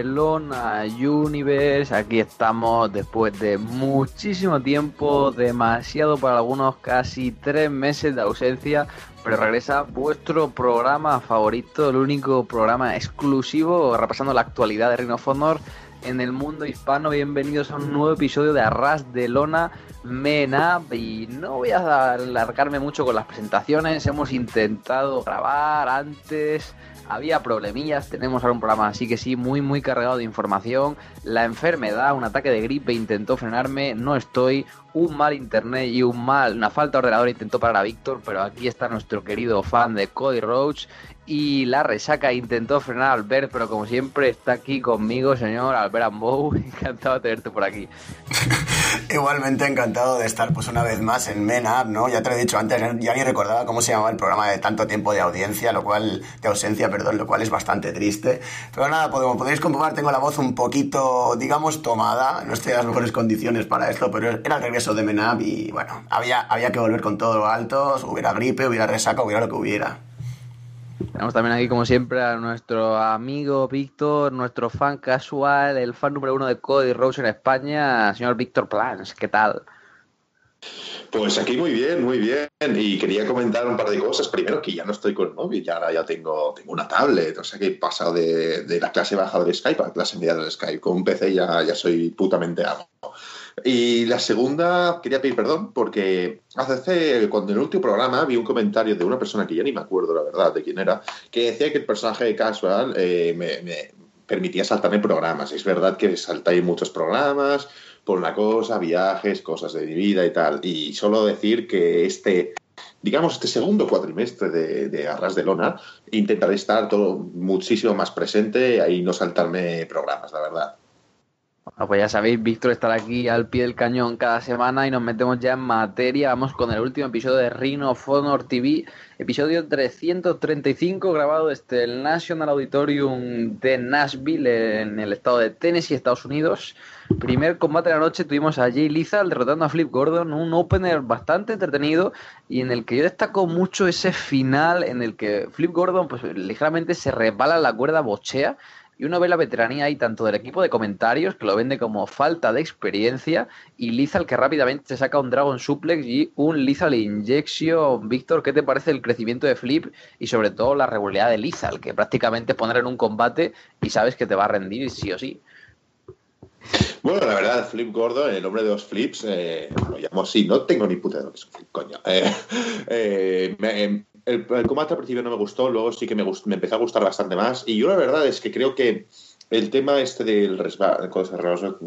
Hola, hola, Arras de Lona Universe. Aquí estamos después de muchísimo tiempo, demasiado para algunos, casi tres meses de ausencia. Pero regresa vuestro programa favorito, el único programa exclusivo repasando la actualidad de Ring of Honor en el mundo hispano. Bienvenidos a un nuevo episodio de Arras de Lona Men Up. Y no voy a alargarme mucho con las presentaciones. Hemos intentado grabar antes había problemillas, tenemos ahora un programa así que sí, muy muy cargado de información. La enfermedad, un ataque de gripe intentó frenarme, no estoy, un mal internet y un mal, una falta de ordenador intentó parar a Víctor, pero aquí está nuestro querido fan de Cody Roach y la resaca intentó frenar a Albert, pero como siempre está aquí conmigo, señor Albert Ambou, encantado de tenerte por aquí. Igualmente encantado de estar pues una vez más en Men Up, ¿no? Ya te lo he dicho antes, ya ni recordaba cómo se llamaba el programa de tanto tiempo de audiencia, lo cual, de ausencia, perdón, lo cual es bastante triste. Pero nada, como podéis comprobar, tengo la voz un poquito, digamos, tomada, no estoy en las mejores condiciones para esto, pero era el regreso de Men Up y bueno, había, había que volver con todo lo alto, hubiera gripe, hubiera resaca, hubiera lo que hubiera. Tenemos también aquí, como siempre, a nuestro amigo Víctor, nuestro fan casual, el fan número uno de Cody Rose en España, señor Víctor Plans. ¿Qué tal? Pues aquí muy bien, muy bien. Y quería comentar un par de cosas. Primero, que ya no estoy con móvil, ya ya tengo, tengo una tablet. O sea que he pasado de, de la clase baja del Skype a la clase media del Skype. Con un PC ya, ya soy putamente amo. Y la segunda, quería pedir perdón porque hace, cuando en el último programa vi un comentario de una persona que ya ni me acuerdo la verdad de quién era, que decía que el personaje de Casual eh, me, permitía saltarme programas. Es verdad que saltáis muchos programas por una cosa, viajes, cosas de mi vida y tal. Y solo decir que este digamos, este segundo cuatrimestre de, Arras de Lona, intentaré estar todo muchísimo más presente y no saltarme programas, la verdad. Bueno, pues ya sabéis, Víctor estará aquí al pie del cañón cada semana y nos metemos ya en materia. Vamos con el último episodio de Rhino of TV, episodio 335, grabado desde el National Auditorium de Nashville, en el estado de Tennessee, Estados Unidos. Primer combate de la noche tuvimos a Jay Lizal derrotando a Flip Gordon, un opener bastante entretenido y en el que yo destaco mucho ese final en el que Flip Gordon pues ligeramente se resbala la cuerda bochea y uno ve la veteranía ahí tanto del equipo de comentarios, que lo vende como falta de experiencia, y Lizal que rápidamente se saca un Dragon Suplex y un Lizal Injection. Víctor, ¿qué te parece el crecimiento de Flip y sobre todo la regularidad de Lizal, que prácticamente poner en un combate y sabes que te va a rendir sí o sí? Bueno, la verdad, Flip Gordo, el hombre de los flips, eh, lo llamo así, no tengo ni puta de lo que es un flip, coño. Eh, eh, me, el, combate al principio no me gustó, luego sí que me, empezó a gustar bastante más. Y yo la verdad es que creo que el tema este del resbalo,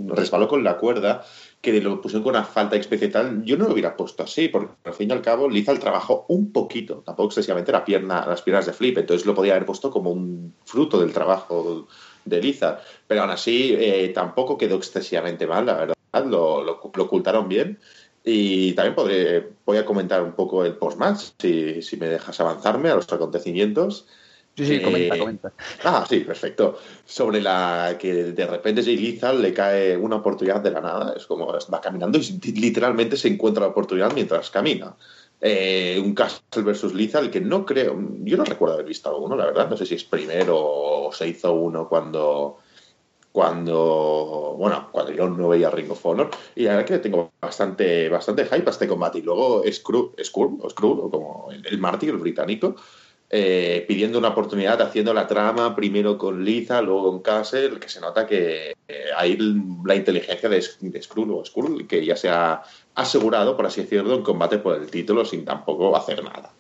resbaló con la cuerda, que lo pusieron con una falta especie tal, yo no lo hubiera puesto así, porque al fin y al cabo Lizal trabajó un poquito, tampoco excesivamente la pierna, las piernas de Flip, entonces lo podía haber puesto como un fruto del trabajo de Lizal. Pero aún así eh, tampoco quedó excesivamente mal, la verdad, lo, lo ocultaron bien. Y también podré, voy a comentar un poco el post-match, si, si, me dejas avanzarme a los acontecimientos. Sí, sí, comenta, comenta. Ah, sí, perfecto. Sobre la que de repente Jay Lethal le cae una oportunidad de la nada. Es como va caminando y literalmente se encuentra la oportunidad mientras camina. Eh, un Castle versus Lethal que no creo, yo no recuerdo haber visto alguno, la verdad. No sé si es primero o se hizo uno cuando cuando, bueno, cuando yo no veía Ring of. Y la verdad que tengo bastante, bastante hype a este combate. Y luego Skrull, o Skrull, como el, el mártir, británico, eh, pidiendo una oportunidad, haciendo la trama, primero con Liza, luego con Castle, que se nota que hay la inteligencia de, de Skrull o Skrull, que ya se ha asegurado, por así decirlo, en combate por el título sin tampoco hacer nada.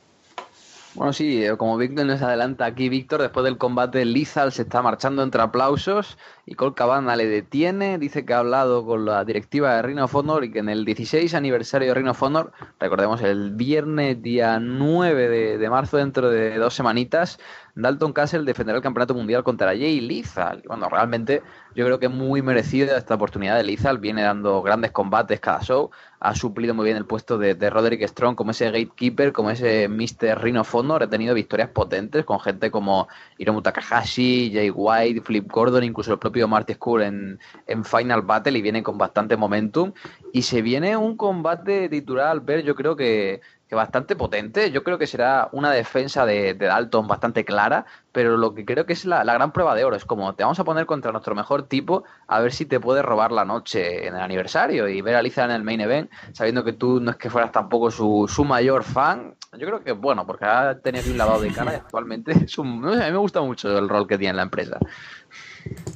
Bueno, sí, eh, como Víctor nos adelanta aquí, Víctor, después del combate, Lizal se está marchando entre aplausos y Col Cabana le detiene, dice que ha hablado con la directiva de Reino of Honor y que en el 16 aniversario de Reino of Honor, recordemos el viernes día 9 de, de marzo, dentro de dos semanitas, Dalton Castle defenderá el campeonato mundial contra Jay Lizal. Bueno, realmente yo creo que es muy merecida esta oportunidad de Lizal. Viene dando grandes combates cada show. Ha suplido muy bien el puesto de, de Roderick Strong como ese gatekeeper, como ese Mr. Ring of Honor. Ha tenido victorias potentes con gente como Hiromu Takahashi, Jay White, Flip Gordon, incluso el propio Marty Skull en, en Final Battle y viene con bastante momentum. Y se viene un combate titular, ver, yo creo que bastante potente. Yo creo que será una defensa de, Dalton bastante clara, pero lo que creo que es la, gran prueba de oro es como te vamos a poner contra nuestro mejor tipo a ver si te puede robar la noche en el aniversario y ver a Lisa en el main event, sabiendo que tú no es que fueras tampoco su, su mayor fan. Yo creo que bueno, porque ha tenido un lavado de cara y actualmente a mí me gusta mucho el rol que tiene en la empresa.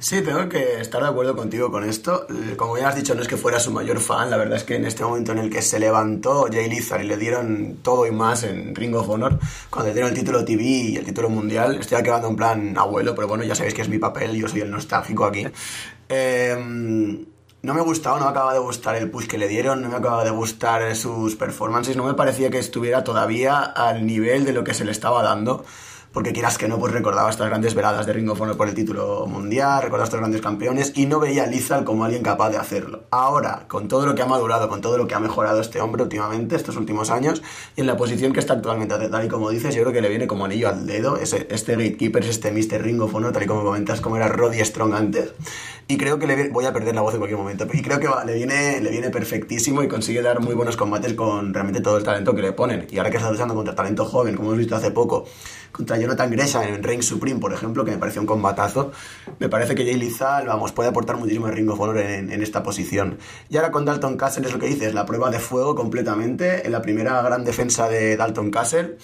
Sí, tengo que estar de acuerdo contigo con esto. Como ya has dicho, no es que fuera su mayor fan. La verdad es que en este momento en el que se levantó Jay Lizard y le dieron todo y más en Ring of Honor, cuando le dieron el título TV y el título mundial, estoy quedando en plan abuelo, pero bueno, ya sabéis que es mi papel, yo soy el nostálgico aquí. Em, no me gustaba, no me acaba de gustar el push que le dieron, no me acaba de gustar sus performances, no me parecía que estuviera todavía al nivel de lo que se le estaba dando porque quieras que no, pues recordaba estas grandes veladas de Ring of Honor por el título mundial, recordaba estos grandes campeones y no veía a Lizal como alguien capaz de hacerlo. Ahora, con todo lo que ha madurado, con todo lo que ha mejorado este hombre últimamente, estos últimos años, y en la posición que está actualmente, tal y como dices, yo creo que le viene como anillo al dedo, ese, este Gatekeeper, este Mr. Ring of Honor, tal y como comentas, como era Roddy Strong antes, y creo que le voy a perder la voz en cualquier momento, y creo que le, viene, le viene perfectísimo y consigue dar muy buenos combates con realmente todo el talento que le ponen, y ahora que está luchando contra talento joven, como hemos visto hace poco, contra Jonathan Gresham en Reign Supreme, por ejemplo, que me pareció un combatazo. Me parece que Jay Lizal, vamos, puede aportar muchísimo Ring of Honor en, esta posición. Y ahora con Dalton Castle es lo que dices, la prueba de fuego completamente, en la primera gran defensa de Dalton Castle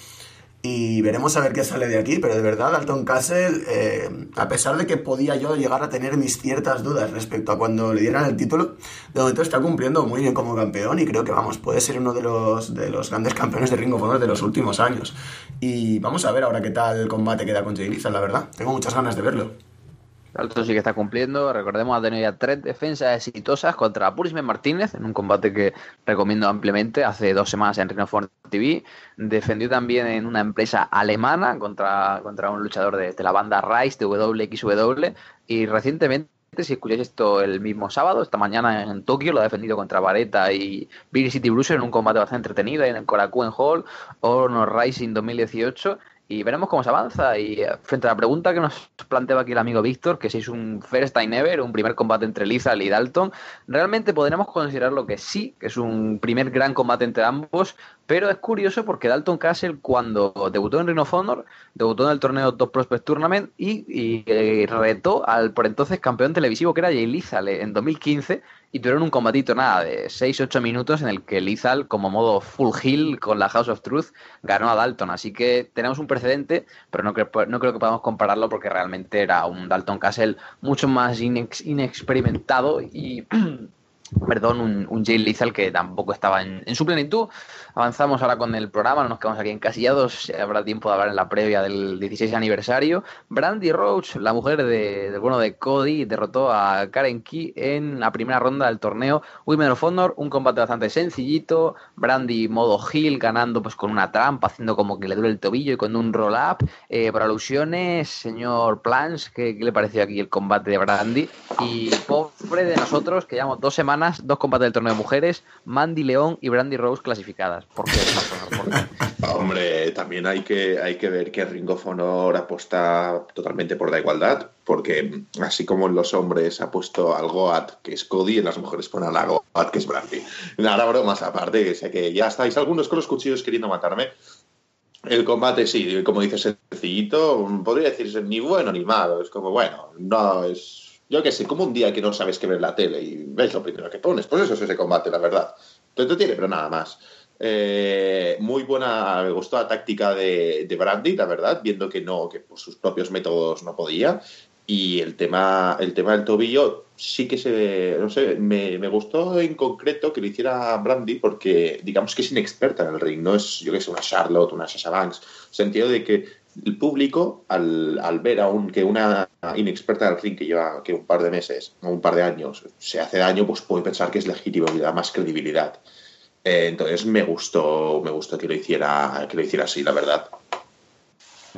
y veremos a ver qué sale de aquí, pero de verdad Alton Castle, eh, a pesar de que podía yo llegar a tener mis ciertas dudas respecto a cuando le dieran el título, de momento está cumpliendo muy bien como campeón y creo que vamos, puede ser uno de los, de los grandes campeones de Ring of Honor de los últimos años. Y vamos a ver ahora qué tal el combate queda con Jay la verdad. Tengo muchas ganas de verlo. Alto sí que está cumpliendo. Recordemos, ha tenido ya tres defensas exitosas contra Purisme Martínez en un combate que recomiendo ampliamente hace dos semanas en Reno TV. Defendió también en una empresa alemana contra, contra un luchador de, la banda Rise de WXW. Y recientemente si escucháis esto el mismo sábado, esta mañana en Tokio, lo ha defendido contra Vareta y Big City Bruiser en un combate bastante entretenido en el Korakuen Hall, Honor Rising 2018 y veremos cómo se avanza. Y eh, frente a la pregunta que nos planteaba aquí el amigo Víctor, que si es un first time ever, un primer combate entre Lizal y Dalton, realmente podremos considerarlo que sí, que es un primer gran combate entre ambos, pero es curioso porque Dalton Castle, cuando debutó en Ring of Honor, debutó en el torneo Top Prospect Tournament y, eh, retó al por entonces campeón televisivo que era Jay Lizal en 2015 y tuvieron un combatito nada de 6-8 minutos en el que Lizal, como modo full heal con la House of Truth, ganó a Dalton. Así que tenemos un precedente, pero no creo, no creo que podamos compararlo porque realmente era un Dalton Castle mucho más inexperimentado y perdón, un, un Jay Lethal que tampoco estaba en, su plenitud. Avanzamos ahora con el programa, no nos quedamos aquí encasillados, habrá tiempo de hablar en la previa del 16 aniversario. Brandy Roach, la mujer de, del bueno de Cody, derrotó a Karen Key en la primera ronda del torneo Women of Honor, un combate bastante sencillito, Brandy modo heel ganando pues con una trampa, haciendo como que le duele el tobillo y con un roll-up. Eh, por alusiones, señor Plans, ¿qué, ¿qué, le pareció aquí el combate de Brandy? Y pobre de nosotros, que llevamos dos semanas dos combates del torneo de mujeres, Mandy León y Brandy Rose clasificadas. ¿Por qué? Hombre, también hay que, hay que ver que Ring of Honor apuesta totalmente por la igualdad, porque así como en los hombres ha puesto al Goat, que es Cody, en las mujeres pone a la Goat, que es Brandy. Nada, bromas aparte, sé que ya estáis algunos con los cuchillos queriendo matarme. El combate, sí, como dices, sencillito, podría decirse ni bueno ni malo. Es como, bueno, no es yo qué sé, como un día que no sabes qué ver la tele y ves lo primero que pones. Pues eso es ese combate, la verdad. Te entretiene, pero nada más. Eh, muy buena, me gustó la táctica de, de, Brandy, la verdad, viendo que no, que por sus propios métodos no podía. Y el tema, el tema del tobillo sí que se, no sé, me, me gustó en concreto que lo hiciera Brandy porque digamos que es inexperta en el ring, no es, yo que sé, una Charlotte, una Sasha Banks, sentido de que el público, al, al ver a un, que una inexperta del ring que lleva que un par de meses o un par de años se hace daño, pues puede pensar que es legítimo y da más credibilidad. Eh, entonces me gustó, me gustó que lo hiciera, que lo hiciera así, la verdad.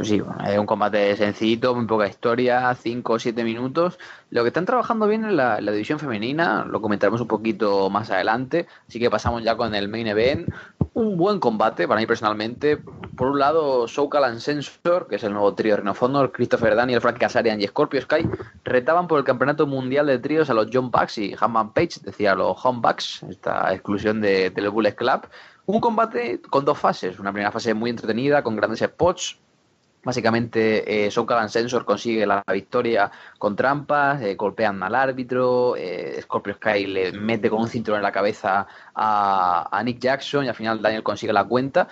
Sí, es un combate sencillito, muy poca historia, 5 o 7 minutos. Lo que están trabajando bien en la, división femenina, lo comentaremos un poquito más adelante. Así que pasamos ya con el main event. Un buen combate para mí personalmente. Por un lado, Soul Sensor, que es el nuevo trío de Reno Honor, Christopher Daniel, Frank Casarian y Scorpio Sky, retaban por el campeonato mundial de tríos a los John Bucks y Hammond Page, decía los Home Bucks, esta exclusión de, de Bullet Club. Un combate con dos fases. Una primera fase muy entretenida, con grandes spots, Básicamente, eh, Sensor consigue la victoria con trampas, eh, golpean al árbitro, eh, Scorpio Sky le mete con un cinturón en la cabeza a, a, Nick Jackson y al final Daniel consigue la cuenta.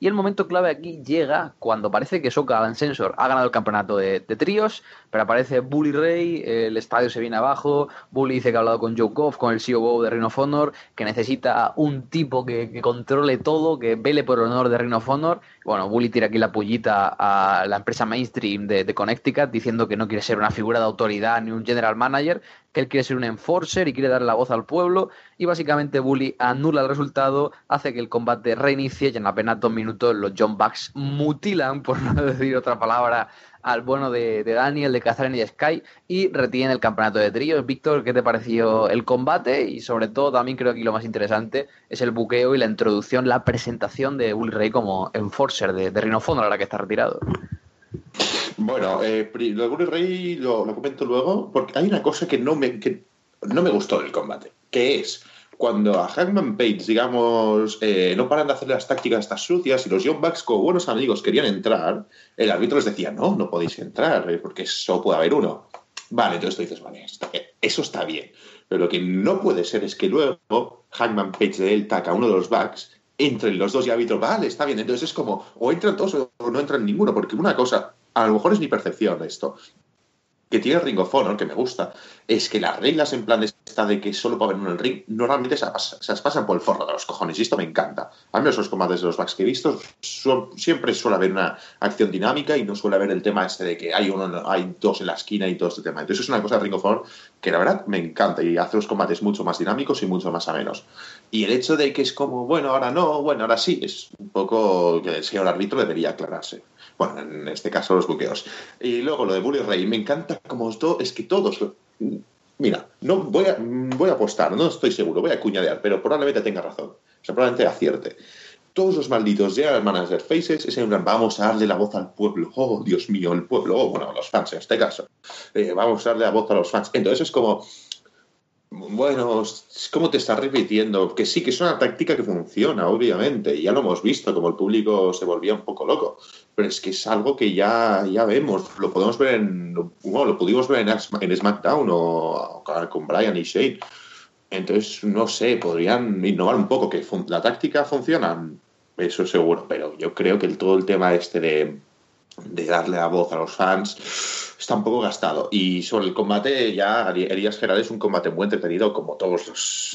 Y el momento clave aquí llega cuando parece que Soka Sensor ha ganado el campeonato de, tríos, pero aparece Bully Ray, el estadio se viene abajo, Bully dice que ha hablado con Joe Goff, con el CEO de Ring of Honor, que necesita un tipo que, controle todo, que vele por el honor de Ring of Honor. Bueno, Bully tira aquí la pullita a la empresa mainstream de, de Connecticut diciendo que no quiere ser una figura de autoridad ni un general manager, que él quiere ser un enforcer y quiere darle la voz al pueblo y básicamente Bully anula el resultado, hace que el combate reinicie y en apenas dos minutos los John Bucks mutilan, por no decir otra palabra, al bueno de, Daniel, de Catherine y Sky y retienen el campeonato de tríos. Víctor, ¿qué te pareció el combate? Y sobre todo también creo que lo más interesante es el buqueo y la introducción, la presentación de Bully Ray como enforcer de, de Rhino ahora que está retirado. Bueno, eh, lo de Rey lo, comento luego, porque hay una cosa que no me, que no me gustó del combate, que es cuando a Hangman Page, digamos, eh, no paran de hacer las tácticas estas sucias y los Young Bucks como buenos amigos querían entrar, el árbitro les decía, no, no podéis entrar, eh, porque eso puede haber uno. Vale, entonces tú dices, vale, eso está bien. Pero lo que no puede ser es que luego Hangman Page de él taca a uno de los Bucks entre los dos y árbitro, vale, está bien. Entonces es como, o entran todos o no entran ninguno, porque una cosa, a lo mejor es mi percepción esto, que tiene Ring of Honor, que me gusta, es que las reglas en plan de esta de que solo puede haber uno en el ring, normalmente se, las pasan por el forro de los cojones, y esto me encanta. A mí los combates de los backs que he visto, siempre suele haber una acción dinámica y no suele haber el tema este de que hay uno, hay dos en la esquina y todo este tema. Entonces es una cosa de Ring of Honor que la verdad me encanta y hace los combates mucho más dinámicos y mucho más amenos. Y el hecho de que es como, bueno, ahora no, bueno, ahora sí, es un poco que el señor árbitro debería aclararse. Bueno, en este caso los buqueos. Y luego lo de Bully Ray, me encanta como esto, es que todos... Mira, no voy a, voy a apostar, no estoy seguro, voy a cuñadear, pero probablemente tenga razón. O sea, probablemente acierte. Todos los malditos general manager faces es en plan, vamos a darle la voz al pueblo. Oh, Dios mío, el pueblo. Oh, bueno, los fans en este caso. Eh, vamos a darle la voz a los fans. Entonces es como, bueno, ¿cómo te estás repitiendo? Que sí, que es una táctica que funciona, obviamente. Ya lo hemos visto, como el público se volvía un poco loco. Pero es que es algo que ya, ya vemos. Lo podemos ver en. Bueno, lo pudimos ver en, SmackDown o, con Brian y Shane. Entonces, no sé, podrían innovar un poco. Que la táctica funciona, eso seguro. Pero yo creo que todo el tema este de, de darle la voz a los fans está un poco gastado. Y sobre el combate, ya Elías Gerard es un combate muy entretenido, como todos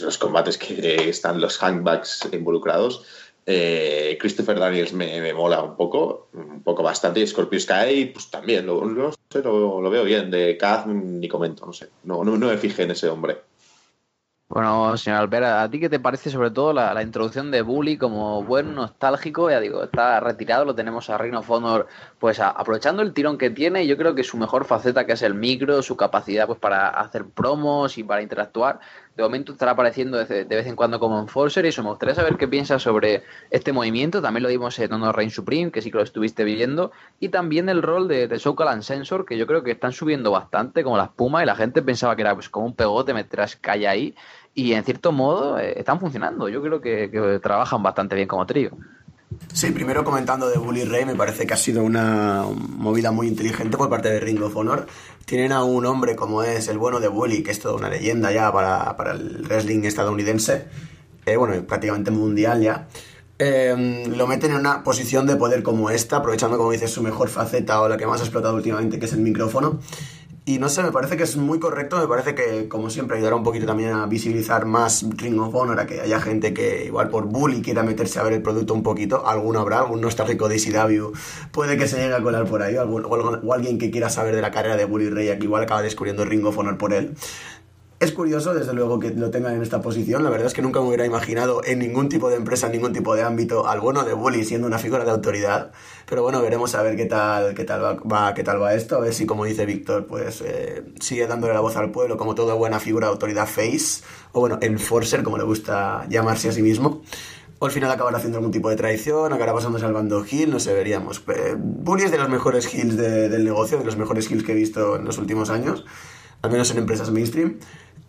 los, combates que están los handbags involucrados. Eh, Christopher Daniels me, mola un poco, un poco bastante. Y Scorpio Sky, pues también, lo, lo, veo bien. De Kaz ni comento, no sé. No, no, no me fijé en ese hombre. Bueno, señor Albert, ¿a ti qué te parece sobre todo la, introducción de Bully como buen nostálgico? Ya digo, está retirado, lo tenemos a Reino Honor, pues aprovechando el tirón que tiene, yo creo que su mejor faceta que es el micro, su capacidad pues para hacer promos y para interactuar, de momento estará apareciendo de, vez en cuando como Enforcer y eso me gustaría saber qué piensas sobre este movimiento, también lo vimos en Honor Reign Supreme, que sí que lo estuviste viendo, y también el rol de, de and Sensor, que yo creo que están subiendo bastante como la espuma y la gente pensaba que era pues como un pegote meter a Sky ahí y en cierto modo eh, están funcionando. Yo creo que, trabajan bastante bien como trío. Sí, primero comentando de Bully Ray, me parece que ha sido una movida muy inteligente por parte de Ring of Honor. Tienen a un hombre como es el bueno de Bully, que es toda una leyenda ya para, para el wrestling estadounidense, eh, bueno, prácticamente mundial ya. Em, lo meten en una posición de poder como esta, aprovechando, como dices, su mejor faceta o la que más ha explotado últimamente, que es el micrófono. Y no sé, me parece que es muy correcto, me parece que, como siempre, ayudará un poquito también a visibilizar más Ring of Honor, a que haya gente que, igual por bully, quiera meterse a ver el producto un poquito. Alguno habrá, algún nostálgico de ECW puede que se llegue a colar por ahí, o, alguien que quiera saber de la carrera de Bully Ray, que igual acaba descubriendo Ring of Honor por él. Es curioso, desde luego, que lo tengan en esta posición. La verdad es que nunca me hubiera imaginado en ningún tipo de empresa, en ningún tipo de ámbito, al bueno de Bully siendo una figura de autoridad. Pero bueno, veremos a ver qué tal, qué tal va, qué tal va esto. A ver si, como dice Víctor, pues eh, sigue dándole la voz al pueblo como toda buena figura de autoridad face, o bueno, enforcer, como le gusta llamarse a sí mismo. O al final acabará haciendo algún tipo de traición, acabará pasándose al bando Hill, no sé, veríamos. Eh, Bully es de los mejores Hills del negocio, de los mejores Hills que he visto en los últimos años, al menos en empresas mainstream.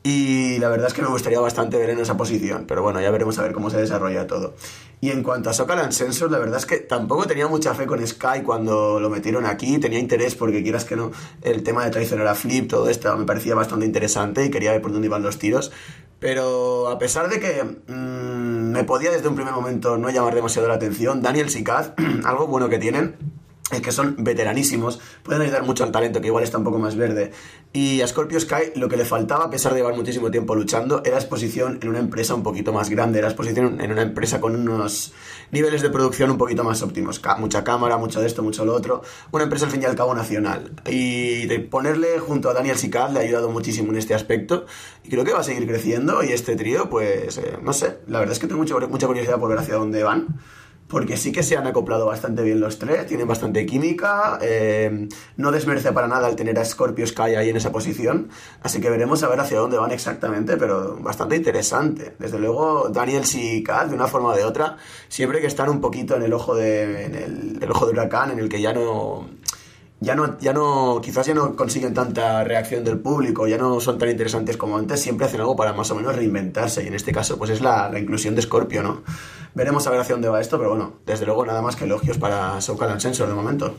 Y la verdad es que me gustaría bastante ver en esa posición, pero bueno, ya veremos a ver cómo se desarrolla todo. Y en cuanto a Socalan Sensor, la verdad es que tampoco tenía mucha fe con Sky cuando lo metieron aquí, tenía interés porque quieras que no, el tema de traicionar a Flip, todo esto me parecía bastante interesante y quería ver por dónde iban los tiros. Pero a pesar de que mmm, me podía desde un primer momento no llamar demasiado la atención, Daniel Sikaz, algo bueno que tienen que son veteranísimos, pueden ayudar mucho al talento, que igual está un poco más verde. Y a Scorpio Sky lo que le faltaba, a pesar de llevar muchísimo tiempo luchando, era exposición en una empresa un poquito más grande, era exposición en una empresa con unos niveles de producción un poquito más óptimos. Mucha cámara, mucho de esto, mucho lo otro. Una empresa al fin y al cabo nacional. Y de ponerle junto a Daniel Sicat le ha ayudado muchísimo en este aspecto. Y creo que va a seguir creciendo. Y este trío, pues, eh, no sé, la verdad es que tengo mucha, mucha curiosidad por ver hacia dónde van porque sí que se han acoplado bastante bien los tres, tienen bastante química, eh, no desmerece para nada el tener a Scorpio Sky ahí en esa posición, así que veremos a ver hacia dónde van exactamente, pero bastante interesante. Desde luego, Daniel y Kat, de una forma o de otra, siempre que están un poquito en el ojo de, en el ojo de huracán, en el que ya no ya no, ya no, quizás ya no consiguen tanta reacción del público, ya no son tan interesantes como antes, siempre hacen algo para más o menos reinventarse, y en este caso, pues es la, la inclusión de Scorpio, ¿no? Veremos a ver hacia dónde va esto, pero bueno, desde luego nada más que elogios para Soul Sensor de momento.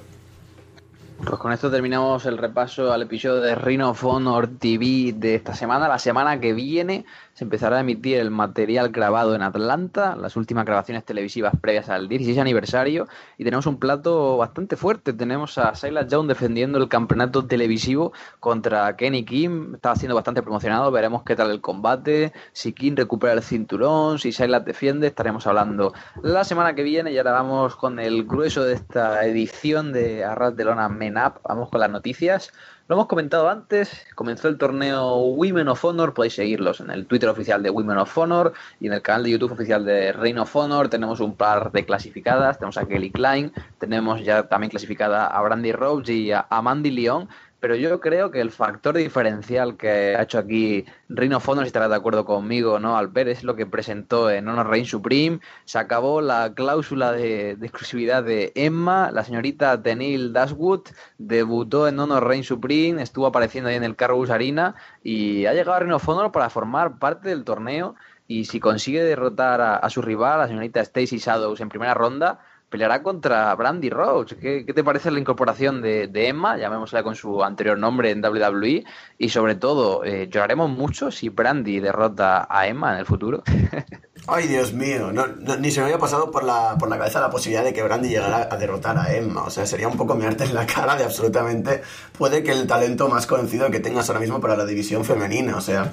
Pues con esto terminamos el repaso al episodio de Rhino Honor TV de esta semana. La semana que viene se empezará a emitir el material grabado en Atlanta, las últimas grabaciones televisivas previas al 16 aniversario, y tenemos un plato bastante fuerte. Tenemos a Silas Jones defendiendo el campeonato televisivo contra Kenny Kim, está siendo bastante promocionado, veremos qué tal el combate, si Kim recupera el cinturón, si Silas defiende, estaremos hablando la semana que viene y ahora vamos con el grueso de esta edición de Arras de Lona Men Vamos con las noticias. Lo hemos comentado antes, comenzó el torneo Women of Honor, podéis seguirlos en el Twitter oficial de Women of Honor y en el canal de YouTube oficial de Reign of Honor. Tenemos un par de clasificadas, tenemos a Kelly Klein, tenemos ya también clasificada a Brandy Rhodes y a Mandy Leon pero yo creo que el factor diferencial que ha hecho aquí Reino Fondo, si estarás de acuerdo conmigo, ¿no? Albert, es lo que presentó en Honor Reign Supreme. Se acabó la cláusula de, exclusividad de Emma, la señorita Tenil Dashwood, debutó en Honor Reign Supreme, estuvo apareciendo ahí en el Carlos Arena y ha llegado a Reino Fondo para formar parte del torneo. Y si consigue derrotar a, a su rival, la señorita Stacy Shadows, en primera ronda, peleará contra Brandy Rhodes. ¿Qué, te parece la incorporación de, Emma? Llamémosla con su anterior nombre en WWE. Y sobre todo, eh, lloraremos mucho si Brandy derrota a Emma en el futuro. Ay, Dios mío, ni se me había pasado por la, por la cabeza la posibilidad de que Brandy llegara a derrotar a Emma. O sea, sería un poco mearte en la cara de absolutamente. Puede que el talento más conocido que tengas ahora mismo para la división femenina. O sea,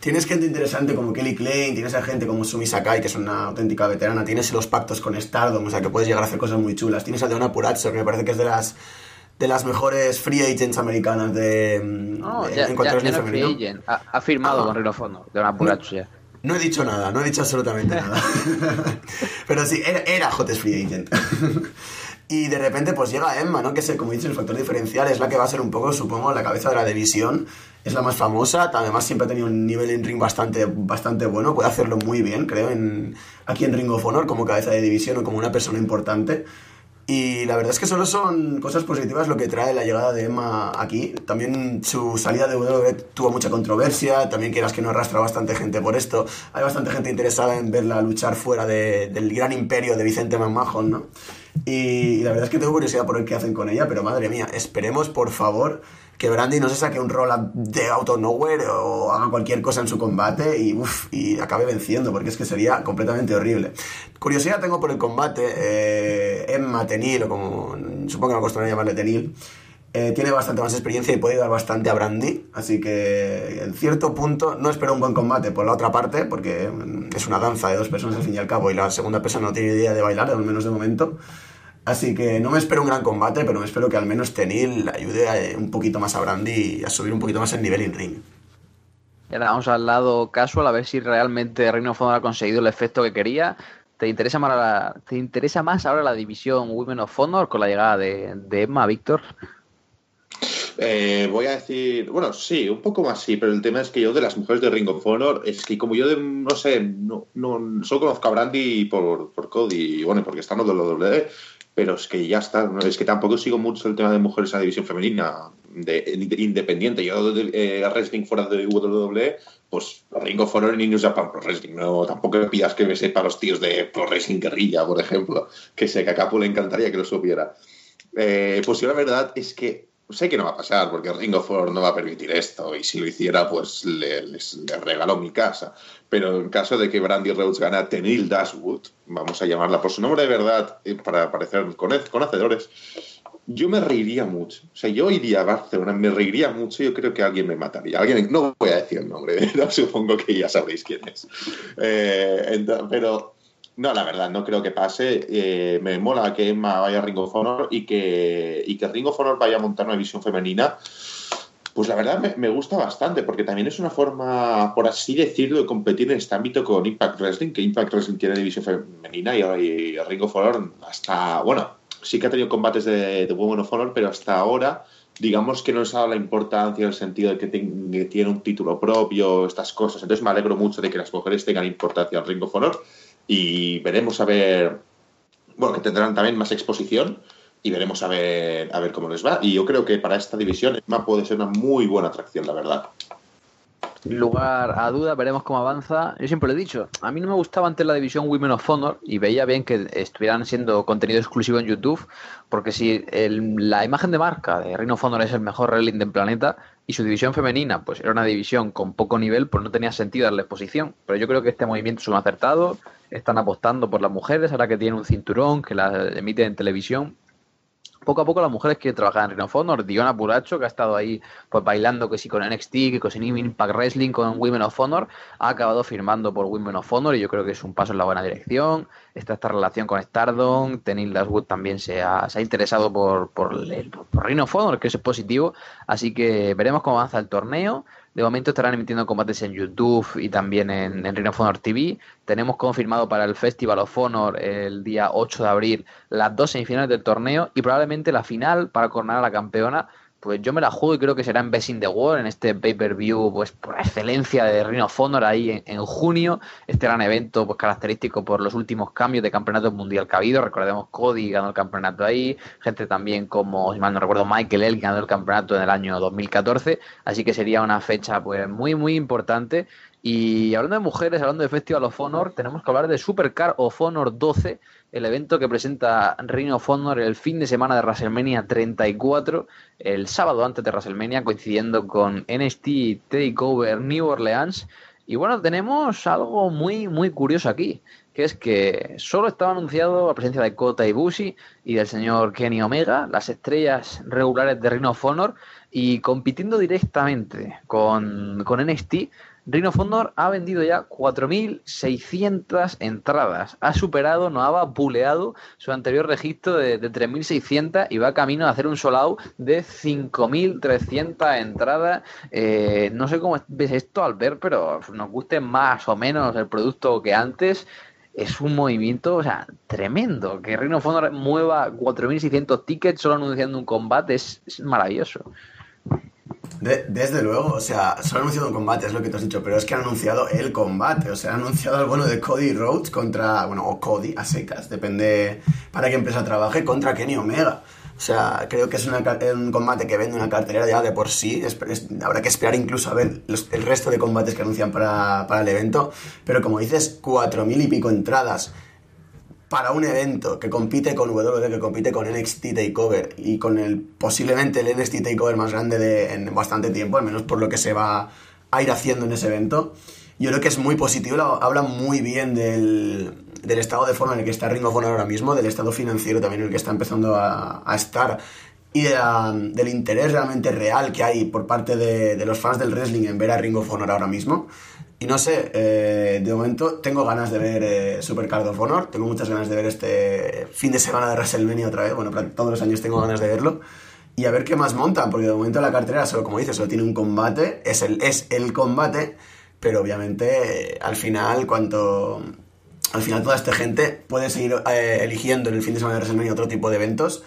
tienes gente interesante como Kelly Klein, tienes a gente como Sumi Sakai, que es una auténtica veterana, tienes los pactos con Stardom, o sea que puedes llegar a hacer cosas muy chulas, tienes a Deona Purazzo, que me parece que es de las de las mejores free agents americanas de, no, ya, en cuanto ya, free agent. Ha, firmado ah. con Deona Purazzo ya. No he dicho nada, no he dicho absolutamente nada. Pero sí, era, era Free Agent. Y de repente pues llega Emma, ¿no? Que es, como dices, el factor diferencial, es la que va a ser un poco, supongo, la cabeza de la división es la más famosa, además siempre ha tenido un nivel en ring bastante, bastante bueno, puede hacerlo muy bien, creo, aquí en Ring of Honor como cabeza de división o como una persona importante. Y la verdad es que solo son cosas positivas lo que trae la llegada de Emma aquí. También su salida de WWE tuvo mucha controversia, también quieras que no arrastra bastante gente por esto. Hay bastante gente interesada en verla luchar fuera del gran imperio de Vicente McMahon, ¿no? Y la verdad es que tengo curiosidad por ver qué hacen con ella, pero madre mía, esperemos por favor que Brandy no se saque un roll de auto nowhere o haga cualquier cosa en su combate y, acabe venciendo, porque es que sería completamente horrible. Curiosidad tengo por el combate, eh, Emma Tenil, o como supongo que me acostumbran llamarle Tenil, eh, tiene bastante más experiencia y puede ayudar bastante a Brandy, así que en cierto punto no espero un buen combate por la otra parte, porque es una danza de dos personas al fin y al cabo y la segunda persona no tiene idea de bailar, al menos de momento. Así que no me espero un gran combate, pero me espero que al menos Tenil ayude un poquito más a Brandy a subir un poquito más el nivel en ring. Y ahora vamos al lado casual a ver si realmente Reino of Honor ha conseguido el efecto que quería. ¿Te interesa más, la, ¿te interesa más ahora la división Women of Honor con la llegada de, de Emma, Víctor? Eh, voy a decir, bueno, sí, un poco más sí, pero el tema es que yo de las mujeres de Ring of Honor, es que como yo, de, no sé, no, no, solo conozco a Brandy por, por Cody, y bueno, porque están los de WWE, pero es que ya está, es que tampoco sigo mucho el tema de mujeres en la división femenina de, independiente. Yo de, eh, wrestling fuera de WWE, pues Ring of Honor ni New Japan Pro Wrestling, no, tampoco pidas que me sepa los tíos de Pro Wrestling Guerrilla, por ejemplo, que sé que a Capo le encantaría que lo supiera. Eh, pues yo la verdad es que sé que no va a pasar porque Ring of Honor no va a permitir esto y si lo hiciera pues le, les, regaló mi casa. Pero en caso de que Brandy Rhodes gane a Tenil Dashwood, vamos a llamarla por su nombre de verdad eh, para parecer conocedores, yo me reiría mucho. O sea, yo iría a Barcelona, me reiría mucho, yo creo que alguien me mataría. Alguien, no voy a decir el nombre, pero supongo que ya sabréis quién es. Eh, pero no, la verdad, no creo que pase. Eh, me mola que Emma vaya a Ring of Honor y que, y que Ring of Honor vaya a montar una división femenina. Pues la verdad me, gusta bastante, porque también es una forma, por así decirlo, de competir en este ámbito con Impact Wrestling, que Impact Wrestling tiene división femenina y, Ring of Honor hasta, bueno, sí que ha tenido combates de, de Women of Honor, pero hasta ahora digamos que no les ha dado la importancia en el sentido de que, que, tiene un título propio, estas cosas. Entonces me alegro mucho de que las mujeres tengan importancia en Ring of Honor y veremos a ver, bueno, que tendrán también más exposición y veremos a ver, a ver cómo les va. Y yo creo que para esta división Emma puede ser una muy buena atracción, la verdad. Lugar a duda, veremos cómo avanza. Yo siempre lo he dicho, a mí no me gustaba antes la división Women of Honor y veía bien que estuvieran siendo contenido exclusivo en YouTube, porque si la imagen de marca de Reino of Honor es el mejor rally del planeta, y su división femenina pues era una división con poco nivel, pues no tenía sentido darle exposición. Pero yo creo que este movimiento es un acertado, están apostando por las mujeres, ahora que tienen un cinturón, que la emiten en televisión, poco a poco las mujeres quieren trabajar en of Honor. Diona Puracho, que ha estado ahí pues bailando que sí con NXT, que con Impact Wrestling, con Women of Honor, ha acabado firmando por Women of Honor y yo creo que es un paso en la buena dirección. Está esta relación con Stardom, Tenil Dashwood también se ha, interesado por, por, el, por of Honor, que es positivo. Así que veremos cómo avanza el torneo. De momento estarán emitiendo combates en YouTube y también en, en Ring of Honor TV. Tenemos confirmado para el Festival of Honor el día 8 de abril las dos semifinales del torneo y probablemente la final para coronar a la campeona pues yo me la juego y creo que será en Best in the World, en este pay-per-view, pues por excelencia de Rhino of ahí en, junio. Este gran evento, pues característico por los últimos cambios de campeonato mundial que ha habido. Recordemos, Cody ganó el campeonato ahí, gente también como, si mal no recuerdo, Michael El ganó el campeonato en el año 2014. Así que sería una fecha, pues muy, muy importante. Y hablando de mujeres, hablando de Festival of Honor, tenemos que hablar de Supercar of Honor 12 el evento que presenta Ring of Honor el fin de semana de WrestleMania 34, el sábado antes de WrestleMania, coincidiendo con NXT Takeover New Orleans. Y bueno, tenemos algo muy, muy curioso aquí, que es que solo estaba anunciado la presencia de Kota Ibushi y del señor Kenny Omega, las estrellas regulares de Ring of Honor, y compitiendo directamente con, con NXT Rhino Honor ha vendido ya 4.600 entradas. Ha superado, no ha buleado su anterior registro de, 3.600 y va camino a hacer un sold de 5.300 entradas. Eh, no sé cómo ves esto al ver, pero nos guste más o menos el producto que antes. Es un movimiento, o sea, tremendo. Que Rhino Honor mueva 4.600 tickets solo anunciando un combate es maravilloso desde luego, o sea, solo han anunciado un combate, es lo que te has dicho, pero es que han anunciado el combate, o sea, han anunciado el bueno de Cody Rhodes contra, bueno, o Cody a secas, depende para qué empresa trabaje, contra Kenny Omega. O sea, creo que es un combate que vende una cartelera ya de por sí. habrá que esperar incluso a ver el resto de combates que anuncian para, para el evento. Pero como dices, cuatro mil y pico entradas para un evento que compite con WWE, que compite con NXT Takeover y con el posiblemente el NXT Takeover más grande de, en bastante tiempo, al menos por lo que se va a ir haciendo en ese evento, yo creo que es muy positivo, habla muy bien del, del estado de forma en el que está Ring of Honor ahora mismo, del estado financiero también en el que está empezando a, a estar y del interés realmente real que hay por parte de, de, los fans del wrestling en ver a Ring of Honor ahora mismo. Y no sé, eh, de momento tengo ganas de ver eh, Supercard of Honor, tengo muchas ganas de ver este fin de semana de WrestleMania otra vez, bueno, todos los años tengo ganas de verlo. y a ver qué más montan, porque de momento la cartera solo, como dices, solo tiene un combate, es el, es el combate, pero obviamente al final cuanto... Al final toda esta gente puede seguir eh, eligiendo en el fin de semana de WrestleMania otro tipo de eventos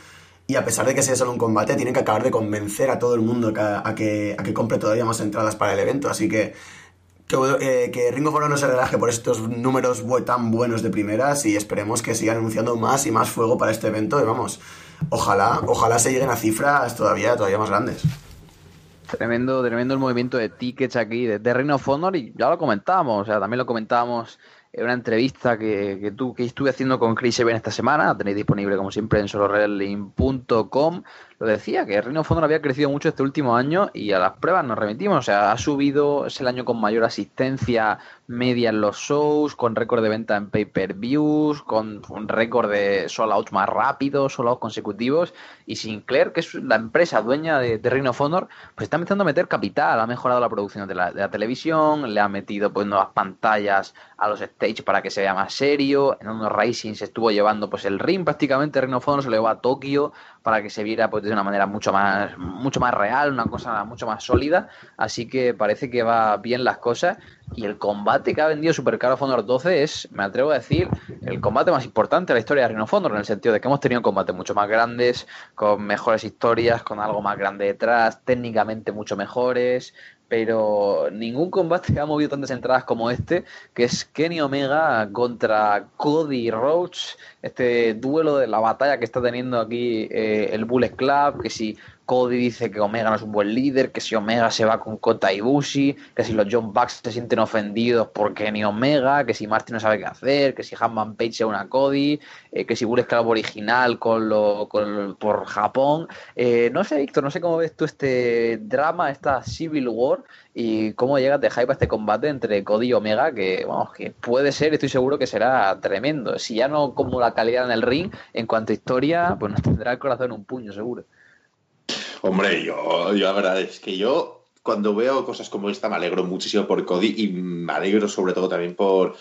y a pesar de que sea solo un combate, tienen que acabar de convencer a todo el mundo a, que, a que compre todavía más entradas para el evento. Así que que, eh, Ringo Foro no se relaje por estos números tan buenos de primeras y esperemos que sigan anunciando más y más fuego para este evento. Y vamos, ojalá, ojalá se lleguen a cifras todavía, todavía más grandes. Tremendo, tremendo el movimiento de tickets aquí de, de Reino Honor y ya lo comentábamos, o sea, también lo comentábamos en una entrevista que, tú, que estuve haciendo con Chris Eben esta semana, tenéis disponible como siempre en solorelling.com lo decía, que Reino Fondo había crecido mucho este último año y a las pruebas nos remitimos. O sea, ha subido, es el año con mayor asistencia media en los shows, con récord de venta en pay-per-views, con un récord de sold outs más rápidos, sold outs consecutivos. Y Sinclair, que es la empresa dueña de, de Reino Honor, pues está empezando a meter capital, ha mejorado la producción de la, de la televisión, le ha metido pues nuevas pantallas a los stage para que se vea más serio. En unos racing se estuvo llevando pues el ring prácticamente, Reino Honor se lo llevó a Tokio para que se viera pues, de una manera mucho más, mucho más real, una cosa mucho más sólida. Así que parece que va bien las cosas. Y el combate que ha vendido Supercar of Honor 12 es, me atrevo a decir, el combate más importante de la historia de Rhino of Honor, en el sentido de que hemos tenido combates mucho más grandes, con mejores historias, con algo más grande detrás, técnicamente mucho mejores, pero ningún combate ha movido tantas entradas como este, que es Kenny Omega contra Cody Rhodes, este duelo de la batalla que está teniendo aquí eh, el Bullet Club, que si Cody dice que Omega no es un buen líder, que si Omega se va con Kota Ibushi, que si los John Bucks se sienten ofendidos porque ni Omega, que si Martin no sabe qué hacer, que si Hanman Page se una Cody, eh, que si Bullet Club original con lo, con por Japón. Eh, no sé, Víctor, no sé cómo ves tú este drama, esta Civil War y cómo llegas de hype a este combate entre Cody y Omega, que vamos, que puede ser, estoy seguro que será tremendo. Si ya no como la calidad en el ring, en cuanto a historia, pues nos tendrá el corazón un puño, seguro. Hombre, yo, yo la verdad es que yo cuando veo cosas como esta me alegro muchísimo por Cody y me alegro sobre todo también por,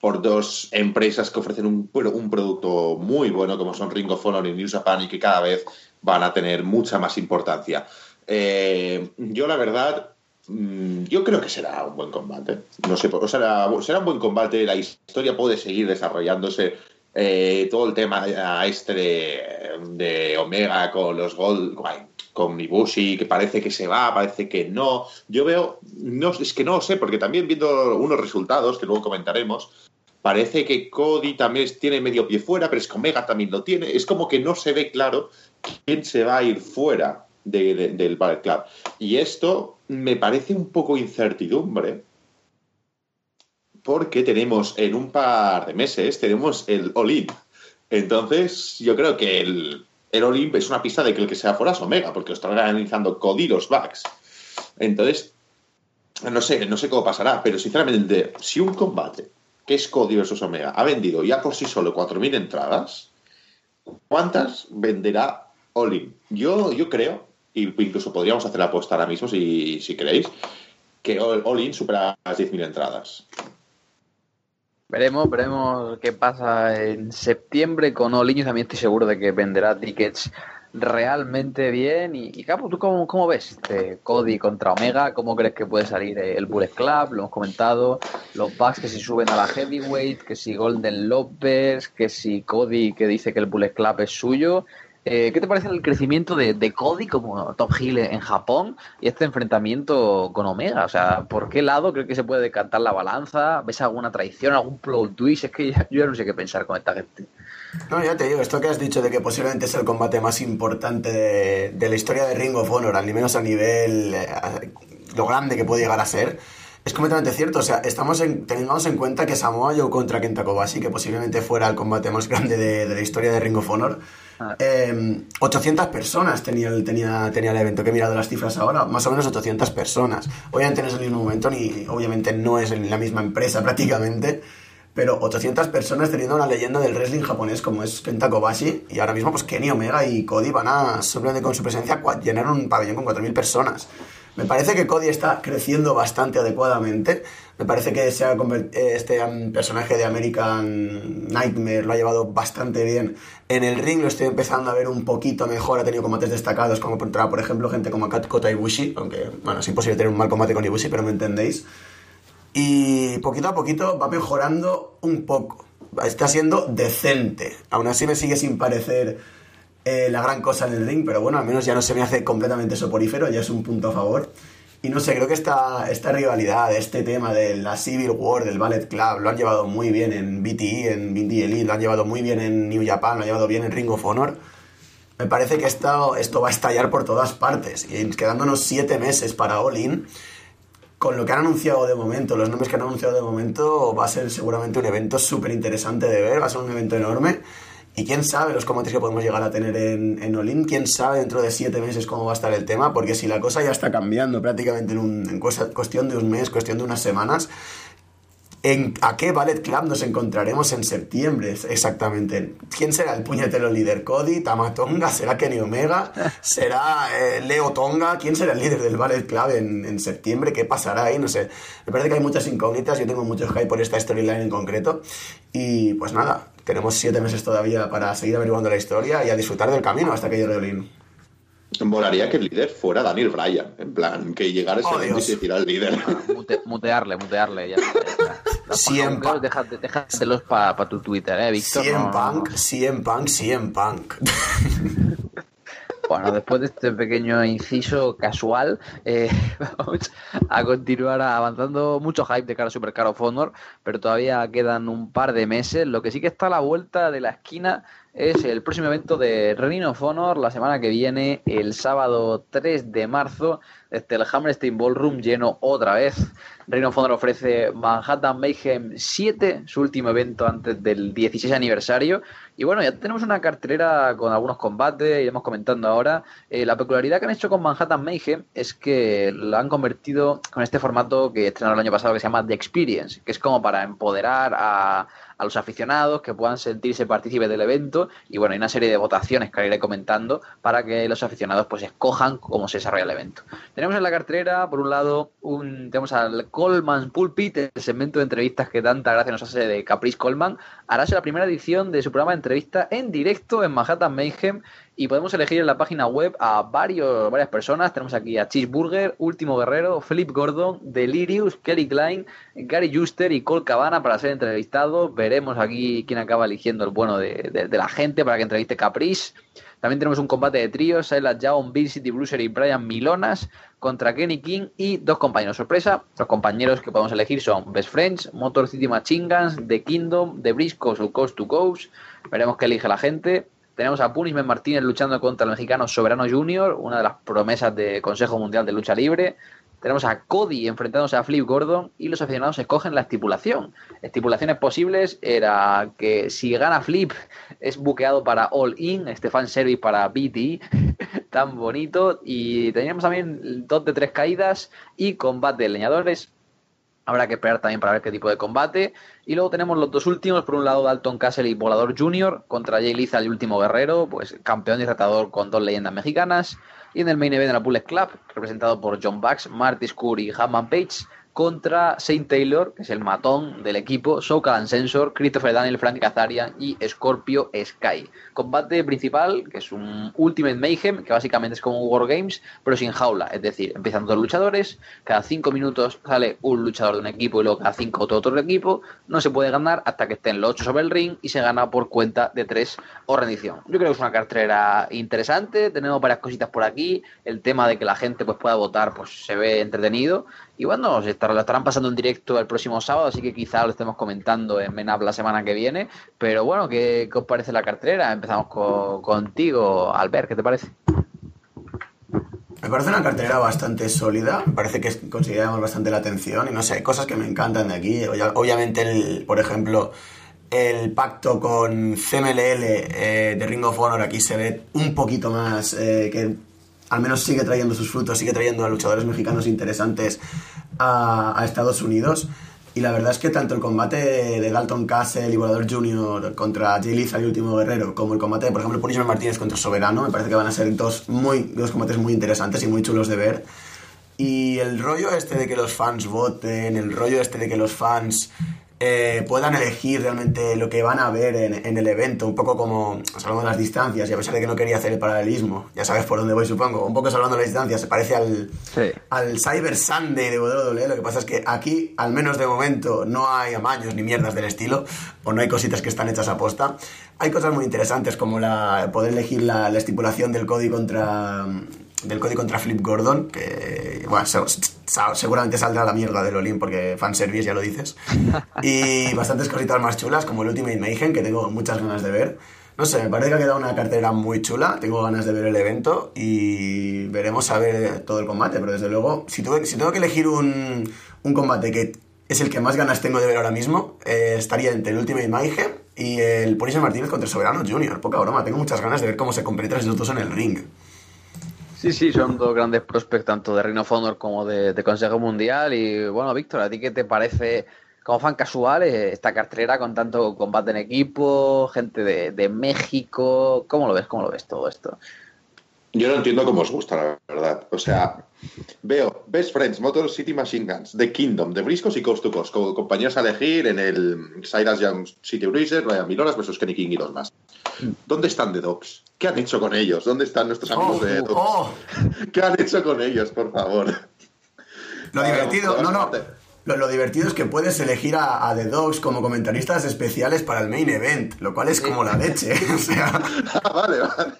por dos empresas que ofrecen un, un producto muy bueno como son Ring of y New Japan y que cada vez van a tener mucha más importancia. Eh, yo la verdad, mm, yo creo que será un buen combate. No sé, será, será un buen combate, la historia puede seguir desarrollándose. Eh, todo el tema este de, de Omega con los Gold, con Ibushi, que parece que se va, parece que no. Yo veo, no, es que no lo sé, porque también viendo unos resultados que luego comentaremos, parece que Cody también tiene medio pie fuera, pero es que Omega también lo tiene. Es como que no se ve claro quién se va a ir fuera del Ballet Club. Y esto me parece un poco incertidumbre, porque tenemos en un par de meses, tenemos el All-In. Entonces, yo creo que el, el Olimp es una pista de que el que sea fuera es Omega, porque lo están analizando Cody los Bucks. Entonces, no sé, no sé cómo pasará, pero sinceramente, si un combate que es Cody versus Omega ha vendido ya por sí solo 4.000 entradas, ¿cuántas venderá Olimp? Yo, yo creo, incluso podríamos hacer la apuesta ahora mismo si, si queréis, que All-In supera las 10.000 entradas. Veremos, veremos qué pasa en septiembre con Oliño. También estoy seguro de que venderá tickets realmente bien. Y, Capo, ¿tú cómo, cómo ves este Cody contra Omega? ¿Cómo crees que puede salir el Bullet Club? Lo hemos comentado. Los Bucks que si suben a la Heavyweight, que si Golden Lopez, que si Cody que dice que el Bullet Club es suyo. Eh, ¿Qué te parece el crecimiento de, Cody como top heel en Japón y este enfrentamiento con Omega? O sea, ¿por qué lado creo que se puede decantar la balanza? ¿Ves alguna traición, algún plot twist? Es que yo ya no sé qué pensar con esta gente. No, ya te digo, esto que has dicho de que posiblemente es el combate más importante de, la historia de Ring of Honor, al menos a nivel eh, lo grande que puede llegar a ser, es completamente cierto. O sea, estamos en, en cuenta que Samoa Joe contra Kenta Kobashi, que posiblemente fuera el combate más grande de, de la historia de Ring of Honor, 800 ah. em, personas tenía el, tenía, tenía el evento, que he mirado las cifras ahora, más o menos 800 personas. Obviamente no es el mismo momento, ni obviamente no es en la misma empresa prácticamente, pero 800 personas teniendo una leyenda del wrestling japonés como es Kenta Kobashi, y ahora mismo pues Kenny Omega y Cody van a, con su presencia, llenar un pabellón con 4.000 personas. Me parece que Cody está creciendo bastante adecuadamente. Me parece que se ha este um, personaje de American Nightmare lo ha llevado bastante bien. En el ring lo estoy empezando a ver un poquito mejor. Ha tenido combates destacados, como por ejemplo gente como Kota Ibushi. Aunque, bueno, es imposible tener un mal combate con Ibushi, pero me entendéis. Y poquito a poquito va mejorando un poco. Está siendo decente. Aún así me sigue sin parecer eh, la gran cosa en el ring, pero bueno, al menos ya no se me hace completamente soporífero, ya es un punto a favor. Y no sé, creo que esta, esta rivalidad, este tema de la Civil War, del Ballet Club, lo han llevado muy bien en BTE, en BTE Elite, lo han llevado muy bien en New Japan, lo han llevado bien en Ring of Honor. Me parece que esto, esto va a estallar por todas partes. Y quedándonos siete meses para All In, con lo que han anunciado de momento, los nombres que han anunciado de momento, va a ser seguramente un evento súper interesante de ver, va a ser un evento enorme. Y quién sabe los combates que podemos llegar a tener en, en quién sabe dentro de siete meses cómo va a estar el tema, porque si la cosa ya está cambiando prácticamente en, un, en cuestión de un mes, cuestión de unas semanas, ¿En, ¿A qué Ballet Club nos encontraremos en septiembre exactamente? ¿Quién será el puñetero líder? ¿Cody? ¿Tamatonga? ¿Será Kenny Omega? ¿Será eh, Leo Tonga? ¿Quién será el líder del Ballet Club en, en, septiembre? ¿Qué pasará ahí? No sé. Me parece que hay muchas incógnitas. Yo tengo mucho hype por esta storyline en concreto. Y pues nada, tenemos siete meses todavía para seguir averiguando la historia y a disfrutar del camino hasta que llegue Olin. Molaría que el líder fuera Daniel Bryan, en plan, que llegara ese oh, momento y se hiciera el líder. mutearle, mutearle, ya. ya. Déjatelos para tu Twitter, ¿eh, Víctor? CM Punk, CM Punk, CM Punk. Bueno, después de este pequeño inciso casual, eh, vamos a continuar avanzando. Mucho hype de cara a Supercar of Honor, pero todavía quedan un par de meses. Lo que sí que está a la vuelta de la esquina es el próximo evento de Ring of Honor la semana que viene, el sábado 3 de marzo, desde el Hammerstein Ballroom lleno otra vez. Ring of Honor ofrece Manhattan Mayhem 7, su último evento antes del 16 aniversario. Y bueno, ya tenemos una cartelera con algunos combates, iremos comentando ahora. Eh, la peculiaridad que han hecho con Manhattan Mayhem es que lo han convertido con este formato que estrenaron el año pasado que se llama The Experience, que es como para empoderar a a los aficionados que puedan sentirse partícipes del evento y bueno, hay una serie de votaciones que iré comentando para que los aficionados pues escojan cómo se desarrolla el evento. Tenemos en la cartelera, por un lado, un, tenemos al Coleman Pulpit, el segmento de entrevistas que tanta gracia nos hace de Caprice Coleman, hará la primera edición de su programa de entrevista en directo en Manhattan Mayhem y podemos elegir en la página web a varios, varias personas. Tenemos aquí a Cheeseburger, Último Guerrero, Flip Gordon, Delirious, Kelly Klein, Gary Juster y Cole Cabana para ser entrevistados. Veremos aquí quién acaba eligiendo el bueno de, la gente para que entreviste Caprice. También tenemos un combate de tríos, Silas Young, Bill City Bruiser y Brian Milonas contra Kenny King y dos compañeros sorpresa. Los compañeros que podemos elegir son Best Friends, Motor City Machine Guns, The Kingdom, The Briscoes o Coast to Coast. Veremos qué elige la gente. Tenemos a Punishment Martínez luchando contra el mexicano Soberano Junior, una de las promesas de Consejo Mundial de Lucha Libre. Tenemos a Cody enfrentándose a Flip Gordon y los aficionados escogen la estipulación. Estipulaciones posibles era que si gana Flip es buqueado para All In, este fan service para BT, tan bonito. Y teníamos también dos de tres caídas y combate de leñadores Habrá que esperar también para ver qué tipo de combate. Y luego tenemos los dos últimos, por un lado Dalton Castle y Volador Jr. contra Jay Liza, el último guerrero, pues campeón y retador con dos leyendas mexicanas. Y en el main event de la Bullet Club, representado por John Bucks, Marty Scurry y Hammond Page, contra Saint Taylor, que es el matón del equipo, Soul Sensor, Christopher Daniel, Frank Kazarian y Scorpio Sky. Combate principal, que es un Ultimate Mayhem, que básicamente es como un Wargames, pero sin jaula. Es decir, empiezan dos luchadores, cada cinco minutos sale un luchador de un equipo y luego cada cinco otro, otro equipo. No se puede ganar hasta que estén los ocho sobre el ring y se gana por cuenta de tres o rendición. Yo creo que es una cartera interesante, tenemos varias cositas por aquí. El tema de que la gente pues, pueda votar pues se ve entretenido. Y bueno, lo estarán pasando en directo el próximo sábado, así que quizá lo estemos comentando en Menab la semana que viene. Pero bueno, ¿qué, os parece la cartera? Empezamos contigo, Albert, ¿qué te parece? Me parece una cartera bastante sólida, me parece que consideramos bastante la atención y no sé, cosas que me encantan de aquí. Obviamente, el, por ejemplo, el pacto con CMLL eh, de Ring of Honor aquí se ve un poquito más eh, que al menos sigue trayendo sus frutos, sigue trayendo a luchadores mexicanos interesantes a, Estados Unidos. Y la verdad es que tanto el combate de Dalton Castle y Volador Jr. contra Jay Lethal y Último Guerrero, como el combate, por ejemplo, Punishment Martínez contra Soberano, me parece que van a ser dos, muy, dos combates muy interesantes y muy chulos de ver. Y el rollo este de que los fans voten, el rollo este de que los fans eh, puedan elegir realmente lo que van a ver en, el evento, un poco como hablando de las distancias, y a pesar de que no quería hacer el paralelismo, ya sabes por dónde voy supongo, un poco hablando de las distancias, se parece al, al Cyber Sunday de WWE, lo que pasa es que aquí, al menos de momento, no hay amaños ni mierdas del estilo, o no hay cositas que están hechas a posta. Hay cosas muy interesantes como la, poder elegir la, la estipulación del código contra del código contra Flip Gordon, que bueno, seguramente saldrá la mierda del Olin porque fanservice, ya lo dices. Y bastantes cositas más chulas, como el Ultimate Mayhem, que tengo muchas ganas de ver. No sé, me parece que ha quedado una cartera muy chula, tengo ganas de ver el evento y veremos a ver todo el combate, pero desde luego, si, si tengo que elegir un, un, combate que es el que más ganas tengo de ver ahora mismo, eh, estaría entre el Ultimate Mayhem y el Punisher Martínez contra el Soberano Junior. Poca broma, tengo muchas ganas de ver cómo se compenetran esos dos en el ring. Sí, sí, son dos grandes prospects, tanto de Reino Honor como de, Consejo Mundial. Y bueno, Víctor, ¿a ti qué te parece, como fan casual, eh, esta cartelera con tanto combate en equipo, gente de, México? ¿Cómo lo ves? ¿Cómo lo ves todo esto? Yo no entiendo cómo os gusta, la verdad. O sea, veo Best Friends, Motor City Machine Guns, The Kingdom, The Briscos y Coast to Coast, como compañeros a elegir en el Cyrus Young City Bruiser, Ryan Miloras versus Kenny King y dos más. ¿Dónde están The Dogs? ¿Qué han hecho con ellos? ¿Dónde están nuestros amigos de The oh, Dogs? ¿Qué han hecho con ellos, por favor? Lo divertido, no, no. Lo, divertido es que puedes elegir a, The Dogs como comentaristas especiales para el main event, lo cual es como la leche. o sea. Ah, vale, vale.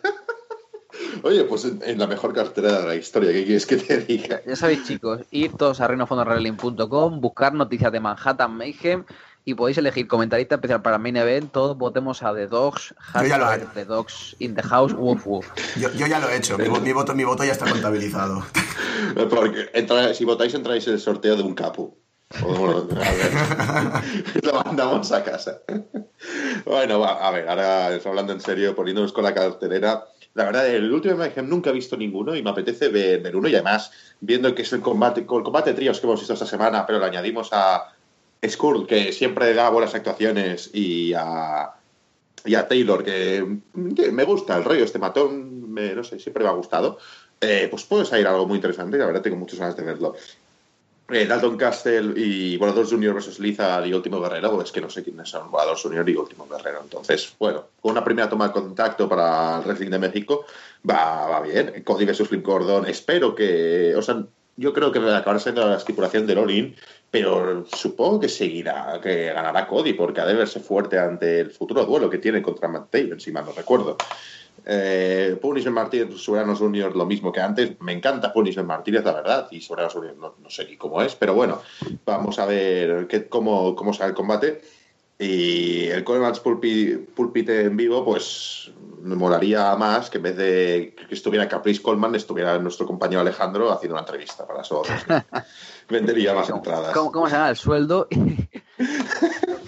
Oye, pues en, la mejor cartera de la historia, ¿qué quieres que te diga? Ya sabéis, chicos, ir todos a reinofondorelling.com, buscar noticias de Manhattan Mayhem y podéis elegir comentarista especial para Main Event. Todos votemos a The Dogs, hashtag The Dogs in the House, woof woof. Yo, ya lo he hecho, mi, voto, mi voto ya está contabilizado. Porque si votáis entráis en el sorteo de un capu. Bueno, a ver, lo mandamos a casa. Bueno, a ver, ahora hablando en serio, poniéndonos con la cartelera, la verdad, el último Mayhem nunca he visto ninguno y me apetece ver, uno. Y además, viendo que es el combate, el combate de tríos que hemos visto esta semana, pero le añadimos a Skull, que siempre da buenas actuaciones, y a, y a Taylor, que, me gusta el rollo, este matón, no sé, siempre me ha gustado. Eh, pues puede salir algo muy interesante la verdad tengo muchas ganas de verlo. Eh, Dalton Castle y Volador Junior versus Lizard y Último Guerrero, pues que no sé quiénes son Volador Junior y Último Guerrero. Entonces, bueno, con una primera toma de contacto para el Wrestling de México, va, va bien. Cody versus Flip Gordon, espero que, o sea, yo creo que acabará siendo la estipulación del All-In, pero supongo que seguirá, que ganará Cody, porque ha de verse fuerte ante el futuro duelo que tiene contra Matt Taven, si mal no recuerdo. Eh, Punisher Martínez, Soberanos Junior, lo mismo que antes. Me encanta Punisher Martínez, la verdad, y Soberanos Junior no, sé ni cómo es, pero bueno, vamos a ver cómo, cómo sale el combate. Y el Coleman's Pulpit, en vivo, pues me molaría más que en vez de que estuviera Caprice Coleman, estuviera nuestro compañero Alejandro haciendo una entrevista para eso. Vendería más entradas. ¿Cómo, cómo se llama el sueldo?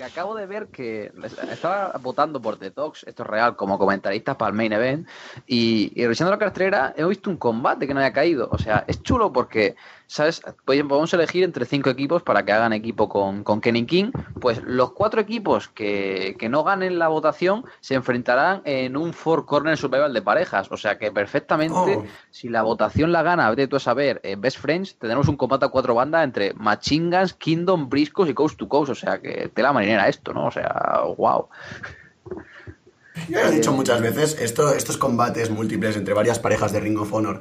acabo de ver que estaba votando por Detox, esto es real, como comentarista para el main event, y, y revisando la cartera he visto un combate que no había caído. O sea, es chulo porque ¿sabes? Podemos elegir entre cinco equipos para que hagan equipo con, con Kenny King. Pues los cuatro equipos que, no ganen la votación se enfrentarán en un Four Corner Survival de parejas. O sea que perfectamente, oh. si la votación la gana, vete tú a saber, eh, Best Friends, tendremos un combate a cuatro bandas entre Machingas, Kingdom, Briscos y Coast to Coast. O sea que te la marinera esto, ¿no? O sea, wow. Yo he dicho muchas veces, esto, estos combates múltiples entre varias parejas de Ring of Honor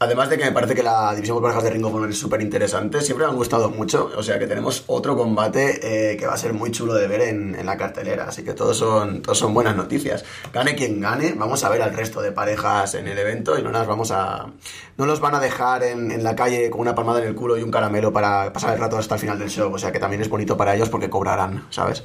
Además de que me parece que la división por parejas de Ring of Honor es súper interesante, siempre me han gustado mucho, o sea que tenemos otro combate eh, que va a ser muy chulo de ver en, la cartelera, así que todos son, todos son buenas noticias. Gane quien gane, vamos a ver al resto de parejas en el evento y no las vamos a... no los van a dejar en, en la calle con una palmada en el culo y un caramelo para pasar el rato hasta el final del show, o sea que también es bonito para ellos porque cobrarán, ¿sabes?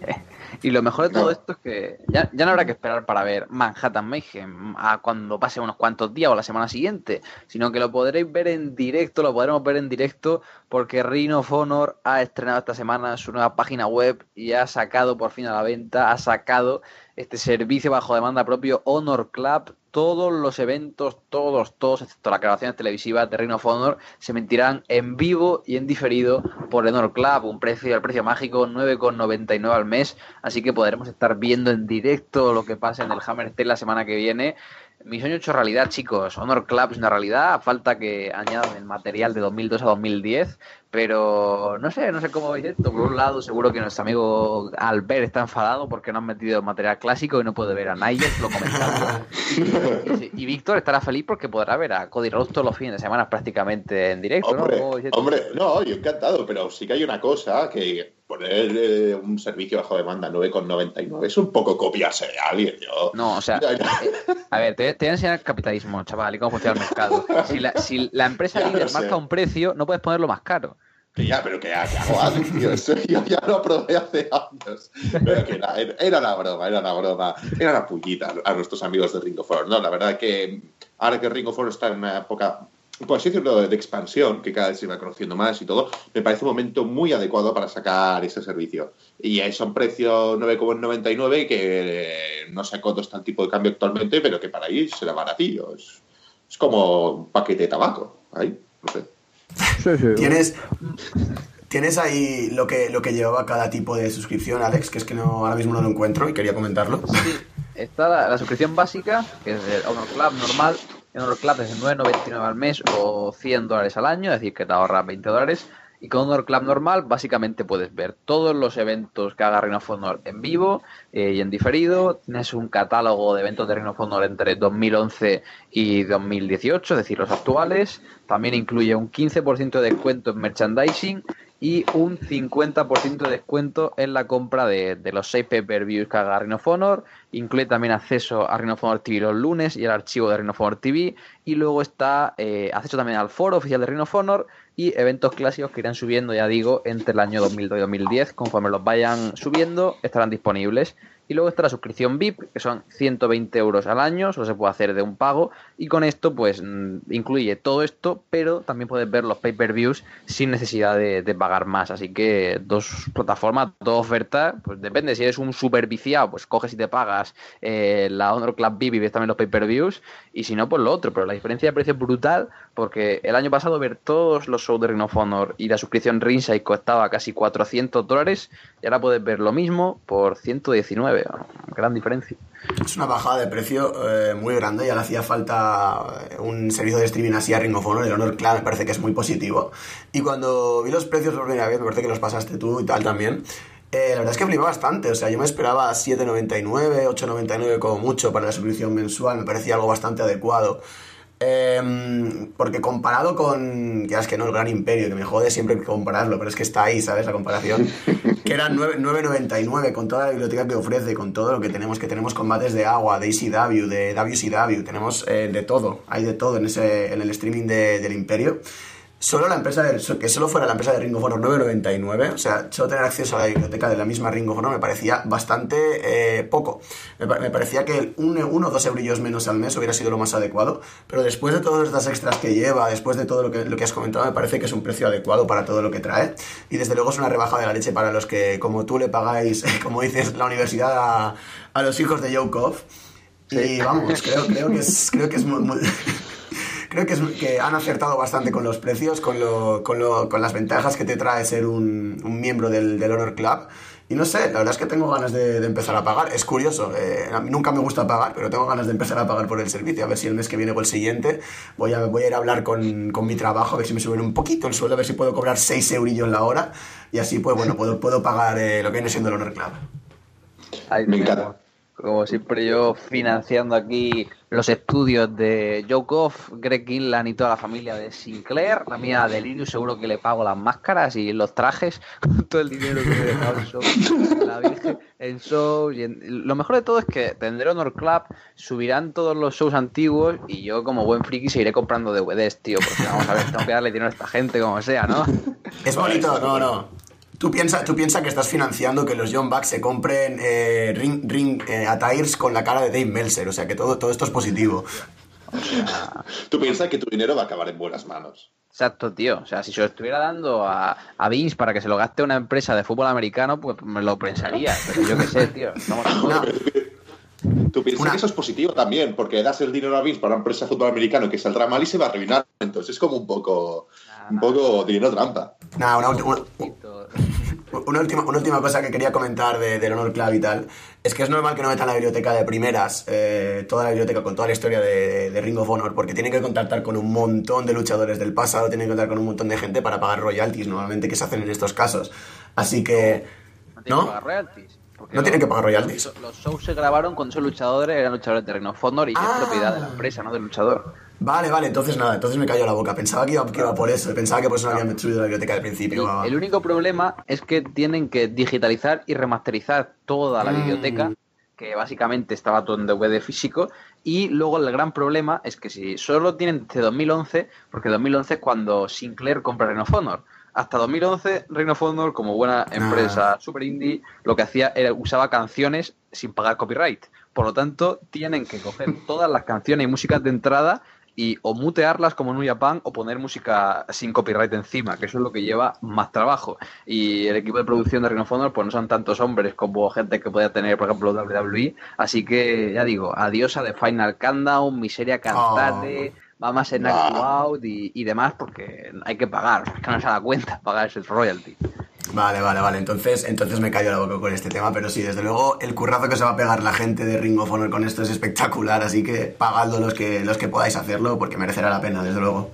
Y lo mejor de todo esto es que ya, no habrá que esperar para ver Manhattan Mayhem a cuando pase unos cuantos días o la semana siguiente, sino que lo podréis ver en directo, lo podremos ver en directo porque Ring of Honor ha estrenado esta semana su nueva página web y ha sacado por fin a la venta, ha sacado este servicio bajo demanda propio Honor Club todos los eventos, todos, todos, excepto las grabaciones televisivas de Reino of Honor, se mentirán en vivo y en diferido por Honor Club, un precio, el precio mágico 9,99 al mes, así que podremos estar viendo en directo lo que pasa en el Hammer Steel la semana que viene. Mi sueño hecho realidad, chicos. Honor Club es una realidad. Falta que añadan el material de 2002 a 2010. Pero no sé, no sé cómo veis esto. Por un lado, seguro que nuestro amigo Albert está enfadado porque no han metido el material clásico y no puede ver a Nigel, lo comentando. y, Víctor estará feliz porque podrá ver a Cody Rhodes todos los fines de semana prácticamente en directo, hombre, ¿no? Hombre, no, yo encantado, pero sí que hay una cosa que poner eh, un servicio bajo demanda 9,99 es un poco copiarse de alguien. Yo. No, o sea, eh, a ver, te, voy a enseñar el capitalismo, chaval, y cómo funciona el mercado. Si la, si la empresa líder marca un precio, no puedes ponerlo más caro. Que ya, pero que, hago algo, tío. Eso yo ya lo probé hace años. Pero que era, era, una broma, era una broma. Era una pullita a nuestros amigos de Ring of Honor. No, la verdad que ahora que Ring of Honor está en una época por así decirlo, de expansión, que cada vez se va conociendo más y todo, me parece un momento muy adecuado para sacar ese servicio. Y son precios 9,99 que no sé cuánto está el tipo de cambio actualmente, pero que para ahí será baratillo. Es, es como un paquete de tabaco. Ahí, no sé. ¿Tienes, ¿Tienes ahí lo que, lo que llevaba cada tipo de suscripción, Alex? Que es que no, ahora mismo no lo encuentro y quería comentarlo. Sí, está la, suscripción básica, que es el Honor Club normal. El Honor Club es de 9,99 al mes o 100 dólares al año, es decir, que te ahorras 20 dólares. Y con Honor Club normal, básicamente puedes ver todos los eventos que haga Honor en vivo eh, y en diferido. Tienes un catálogo de eventos de Honor entre 2011 y 2018, es decir, los actuales. También incluye un 15% de descuento en merchandising y un 50% de descuento en la compra de, los 6 pay-per-views que haga Honor. Incluye también acceso a Reino of Honor TV los lunes y el archivo de Honor TV. Y luego está eh, acceso también al foro oficial de Reino of Honor y eventos clásicos que irán subiendo, ya digo, entre el año 2002 y 2010. Conforme los vayan subiendo, estarán disponibles. Y luego está la suscripción VIP, que son 120 euros al año, solo se puede hacer de un pago. Y con esto, pues mm, incluye todo esto, pero también puedes ver los pay-per-views sin necesidad de, pagar más. Así que dos plataformas, dos ofertas, pues depende. Si eres un super viciado, pues coges y te pagas eh, la Honor Club VIP y ves también los pay-per-views. Y si no, pues lo otro. Pero la diferencia de precio es brutal, porque el año pasado ver todos los shows de Ring of Honor y la suscripción Ringside costaba casi 400 dólares. Y ahora puedes ver lo mismo por 119 gran diferencia. Es una bajada de precio eh, muy grande, ya le hacía falta eh, un servicio de streaming así a Ring of Honor, el Honor Clan me parece que es muy positivo. Y cuando vi los precios por primera vez, me parece que los pasaste tú y tal también, eh, la verdad es que flipé bastante, o sea, yo me esperaba 7,99, 8,99 como mucho para la suscripción mensual, me parecía algo bastante adecuado. Em, porque comparado con, ya es que no, el Gran Imperio, que me jode siempre compararlo, pero es que está ahí, ¿sabes? La comparación. Que era 9.99 con toda la biblioteca que ofrece, con todo lo que tenemos, que tenemos combates de agua, de ECW, de WCW, tenemos eh, de todo, hay de todo en, ese, en el streaming del Imperio solo la empresa de, que solo fuera la empresa de Ring of Honor 9.99, o sea, solo tener acceso a la biblioteca de la misma Ring of Honor me parecía bastante eh, poco. Me, parecía que uno o dos eurillos menos al mes hubiera sido lo más adecuado, pero después de todas estas extras que lleva, después de todo lo que, lo que has comentado, me parece que es un precio adecuado para todo lo que trae. Y desde luego es una rebaja de la leche para los que, como tú, le pagáis, como dices, la universidad a, a los hijos de Joe Koff. Y vamos, creo, creo que es, creo que es muy creo que, es, que han acertado bastante con los precios, con, lo, con, lo, con las ventajas que te trae ser un, un miembro del, del, Honor Club. Y no sé, la verdad es que tengo ganas de, de empezar a pagar. Es curioso, eh, a mí nunca me gusta pagar, pero tengo ganas de empezar a pagar por el servicio. A ver si el mes que viene o el siguiente voy a, voy a ir a hablar con, con mi trabajo, a ver si me suben un poquito el sueldo, a ver si puedo cobrar 6 eurillos la hora. Y así, pues bueno, puedo, puedo pagar eh, lo que viene siendo el Honor Club. me encanta como siempre yo financiando aquí los estudios de Joe Goff, Greg Gillan y toda la familia de Sinclair. La mía de Linus seguro que le pago las máscaras y los trajes con todo el dinero que me he dejado en show, la Virgen, en shows. Y Lo mejor de todo es que tendré Honor Club, subirán todos los shows antiguos y yo como buen friki seguiré comprando DVDs, tío, porque vamos a ver, tengo que darle dinero a esta gente como sea, ¿no? Es bonito, no, no. Tú piensas tú piensa que estás financiando que los John Bucks se compren eh, ring, ring eh, attires con la cara de Dave Meltzer, o sea que todo, todo esto es positivo. tú piensas que tu dinero va a acabar en buenas manos. Exacto, tío. O sea, si se lo estuviera dando a, a Vince para que se lo gaste una empresa de fútbol americano, pues me lo pensaría. Pero yo qué sé, tío. Tú piensas que eso es positivo también, porque das el dinero a Vince para una empresa de fútbol americano que saldrá mal y se va a arruinar. Entonces es como un poco, un poco dinero trampa. No, una, Una última, una última cosa que quería comentar de, del Honor Club y tal, es que es normal que no metan la biblioteca de primeras, eh, toda la biblioteca con toda la historia de, de, Ring of Honor, porque tienen que contactar con un montón de luchadores del pasado, tienen que contar con un montón de gente para pagar royalties, normalmente que se hacen en estos casos. Así que... No, ¿no? pagar royalties. No tienen que pagar royalties. Los, los, shows se grabaron cuando esos luchadores eran luchadores de Ring of Honor y Ah. es propiedad de la empresa, no del luchador. Vale, vale, entonces nada, entonces me cayó la boca. Pensaba que iba, que iba por eso, pensaba que por eso no habían subido la biblioteca al principio. El, el único problema es que tienen que digitalizar y remasterizar toda la Mm. biblioteca, que básicamente estaba todo en DVD físico, y luego el gran problema es que si solo tienen desde 2011, porque 2011 es cuando Sinclair compra Ring of Honor. Hasta 2011, Ring of Honor, como buena empresa super indie, lo que hacía era usaba canciones sin pagar copyright. Por lo tanto, tienen que coger todas las canciones y músicas de entrada y o mutearlas como en un Japan o poner música sin copyright encima, que eso es lo que lleva más trabajo. Y el equipo de producción de Ring pues no son tantos hombres como gente que podía tener, por ejemplo, WWE. Así que, ya digo, adiós a The Final Countdown, Miseria Cantate, vamos en Act Out y, y, demás, porque hay que pagar, es que no se da cuenta pagar ese royalty. Vale, vale, vale. Entonces, entonces me callo la boca con este tema, pero sí, desde luego, el currazo que se va a pegar la gente de Ring of Honor con esto es espectacular, así que pagadlo los que, los que podáis hacerlo, porque merecerá la pena, desde luego.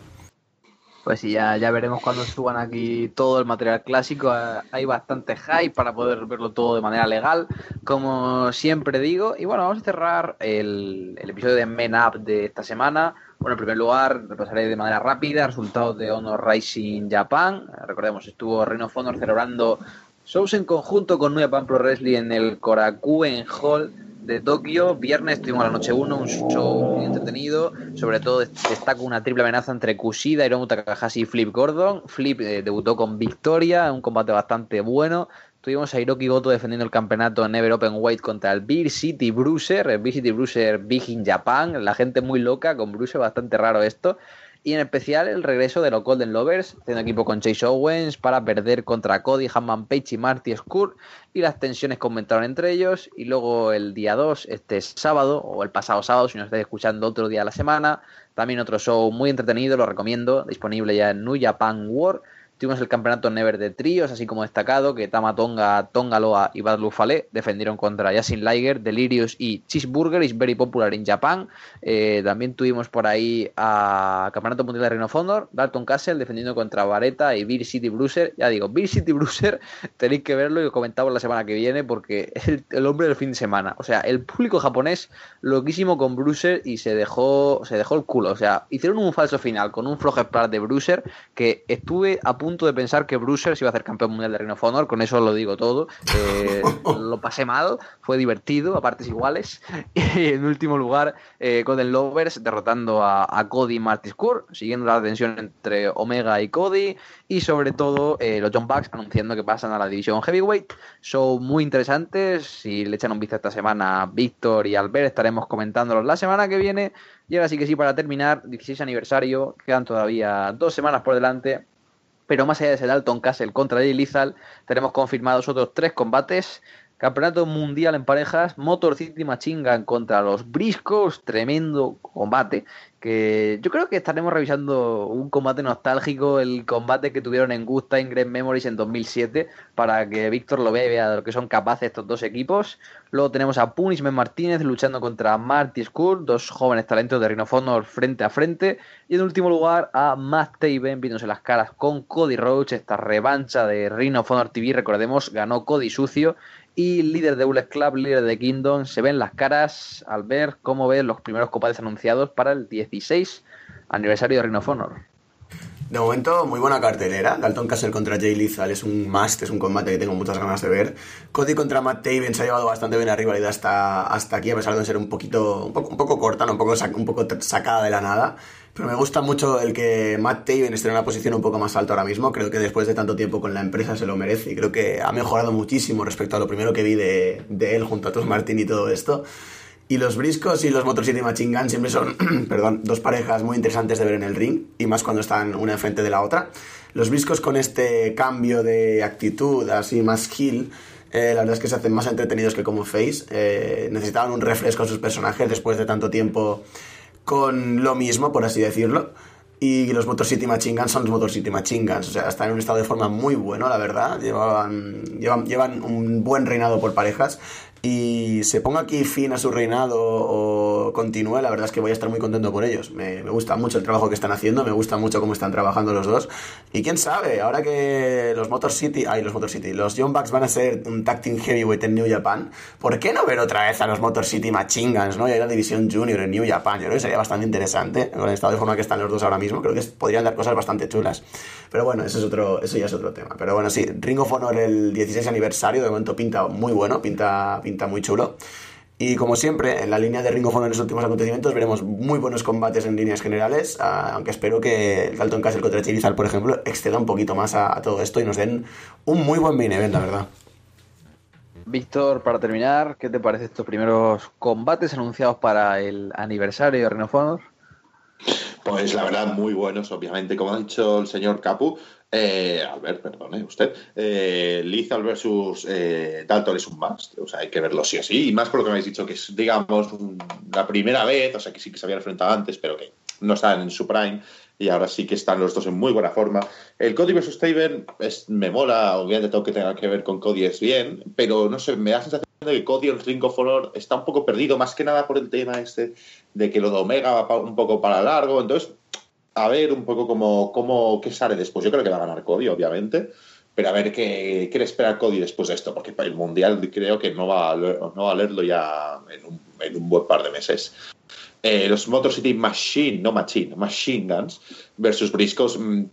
Pues ya, ya veremos cuando suban aquí todo el material clásico. Hay bastante hype para poder verlo todo de manera legal, como siempre digo. Y bueno, vamos a cerrar el, el episodio de Men Up de esta semana. Bueno, en primer lugar, repasaré de manera rápida resultados de Honor Rising Japan. Recordemos, estuvo Ring of celebrando shows en conjunto con New Japan Pro Wrestling en el Korakuen Hall de Tokio. Viernes tuvimos la noche 1, un show muy entretenido. Sobre todo destaca una triple amenaza entre Kushida, Hiromu Takahashi y Flip Gordon. Flip eh, debutó con victoria, un combate bastante bueno. Tuvimos a Hiroki Goto defendiendo el campeonato en Never Open Weight contra el Beer City Bruiser, el Beer City Bruiser Big in Japan, la gente muy loca con Bruiser, bastante raro esto. Y en especial el regreso de los Golden Lovers, haciendo equipo con Chase Owens para perder contra Cody, Hanman Page y Marty Skrull. Y las tensiones que aumentaron entre ellos. Y luego el día 2, este sábado, o el pasado sábado, si nos estáis escuchando otro día de la semana. También otro show muy entretenido, lo recomiendo, disponible ya en New Japan World. Tuvimos el campeonato Never de tríos, así como destacado, que Tama Tonga, Tonga Loa y Bad Lufale defendieron contra Yasin Liger, Delirious y Cheeseburger, is very popular in Japan. Eh, también tuvimos por ahí a Campeonato Mundial de Reino of Honor, Dalton Castle defendiendo contra Vareta y Beer City Bruiser. Ya digo, Beer City Bruiser tenéis que verlo y lo comentamos la semana que viene porque es el, hombre del fin de semana. O sea, el público japonés loquísimo con Bruiser y se dejó, se dejó el culo. O sea, hicieron un falso final con un flojo de Bruiser que estuve a punto de pensar que Bruiser se iba a hacer campeón mundial de Reino of Honor, con eso lo digo todo. Eh, lo pasé mal, fue divertido, a partes iguales. Y en último lugar, eh, Golden Lovers derrotando a, a Cody y Marty Skrull, siguiendo la tensión entre Omega y Cody. Y sobre todo, eh, los John Bucks anunciando que pasan a la división Heavyweight. Son muy interesantes. Si le echan un vistazo esta semana a Víctor y Albert, estaremos comentándolos la semana que viene. Y ahora sí que sí, para terminar, 16 aniversario, quedan todavía dos semanas por delante pero más allá de ese Dalton Castle contra Jay tenemos confirmados otros tres combates. Campeonato Mundial en parejas, Motor City Machine Gun contra los Briscos, tremendo combate, que yo creo que estaremos revisando un combate nostálgico, el combate que tuvieron en Good Time Great Memories en 2007, para que Víctor lo vea y vea de lo que son capaces estos dos equipos. Luego tenemos a Punishment Martínez luchando contra Marty Skull, dos jóvenes talentos de Rhino Honor frente a frente. Y en último lugar a Matt Taven viéndose las caras con Cody Roach, esta revancha de Rhino Honor TV, recordemos, ganó Cody sucio y líder de Bullet Club, líder de Kingdom, se ven las caras al ver cómo ven los primeros combates anunciados para el 16 aniversario de Ring of Honor. De momento, muy buena cartelera. Dalton Castle contra Jay Lethal es un must, es un combate que tengo muchas ganas de ver. Cody contra Matt Taven se ha llevado bastante bien la rivalidad hasta, hasta aquí, a pesar de ser un poquito, un poco, un poco corta, un, poco, un poco sacada de la nada. Pero me gusta mucho el que Matt Taven esté en una posición un poco más alta ahora mismo. Creo que después de tanto tiempo con la empresa se lo merece. Y creo que ha mejorado muchísimo respecto a lo primero que vi de, él junto a Tus Martin y todo esto. Y los Briscos y los Motor City Gun siempre son, perdón, dos parejas muy interesantes de ver en el ring, y más cuando están una enfrente de la otra. Los Briscos con este cambio de actitud, así más heel, eh, la verdad es que se hacen más entretenidos que como face. Eh, necesitaban un refresco a sus personajes después de tanto tiempo con lo mismo, por así decirlo. Y los Motor City son los Motor City. O sea, están en un estado de forma muy bueno, la verdad. Llevan, llevan un buen reinado por parejas y se ponga aquí fin a su reinado o continúe, la verdad es que voy a estar muy contento por ellos. Me, gusta mucho el trabajo que están haciendo, me gusta mucho cómo están trabajando los dos. Y quién sabe, ahora que los Motor City, ay, los Motor City, los Young Bucks van a ser un tag team heavyweight en New Japan, ¿por qué no ver otra vez a los Motor City Machine Guns, no? Y a la división junior en New Japan, yo creo que sería bastante interesante, con el estado de forma que están los dos ahora mismo, creo que podrían dar cosas bastante chulas. Pero bueno, eso, es otro, eso ya es otro tema. Pero bueno, sí, Ring of Honor el 16 aniversario, de momento pinta muy bueno, pinta, pinta muy chulo. Y como siempre, en la línea de Ring of Honor en los últimos acontecimientos veremos muy buenos combates en líneas generales, ah, aunque espero que el Dalton Castle contra Chirizal, por ejemplo, exceda un poquito más a, todo esto y nos den un muy buen main event, la verdad. Víctor, para terminar, ¿qué te parece estos primeros combates anunciados para el aniversario de Ring of Honor? Pues la verdad, muy buenos, obviamente, como ha dicho el señor Capu. Eh, Albert, perdone usted. Eh, Lizal versus eh, Dalton es un must. O sea, hay que verlo sí o sí. Y más por lo que me habéis dicho, que es, digamos, la primera vez, o sea, que sí que se había enfrentado antes, pero que no están en su prime. Y ahora sí que están los dos en muy buena forma. El Cody versus Taven es, me mola, obviamente todo que tenga que ver con Cody es bien, pero no sé, me da la sensación de que Cody en Ring of Honor está un poco perdido, más que nada por el tema este de que lo de Omega va un poco para largo. Entonces, a ver un poco cómo, cómo qué sale después. Yo creo que va a ganar Cody, obviamente, pero a ver qué quiere esperar Cody después de esto, porque el Mundial creo que no va a, no va a leerlo ya en un, en un buen par de meses. Eh, los Motor City Machine, no Machine, Machine Guns versus Briscos. Mm,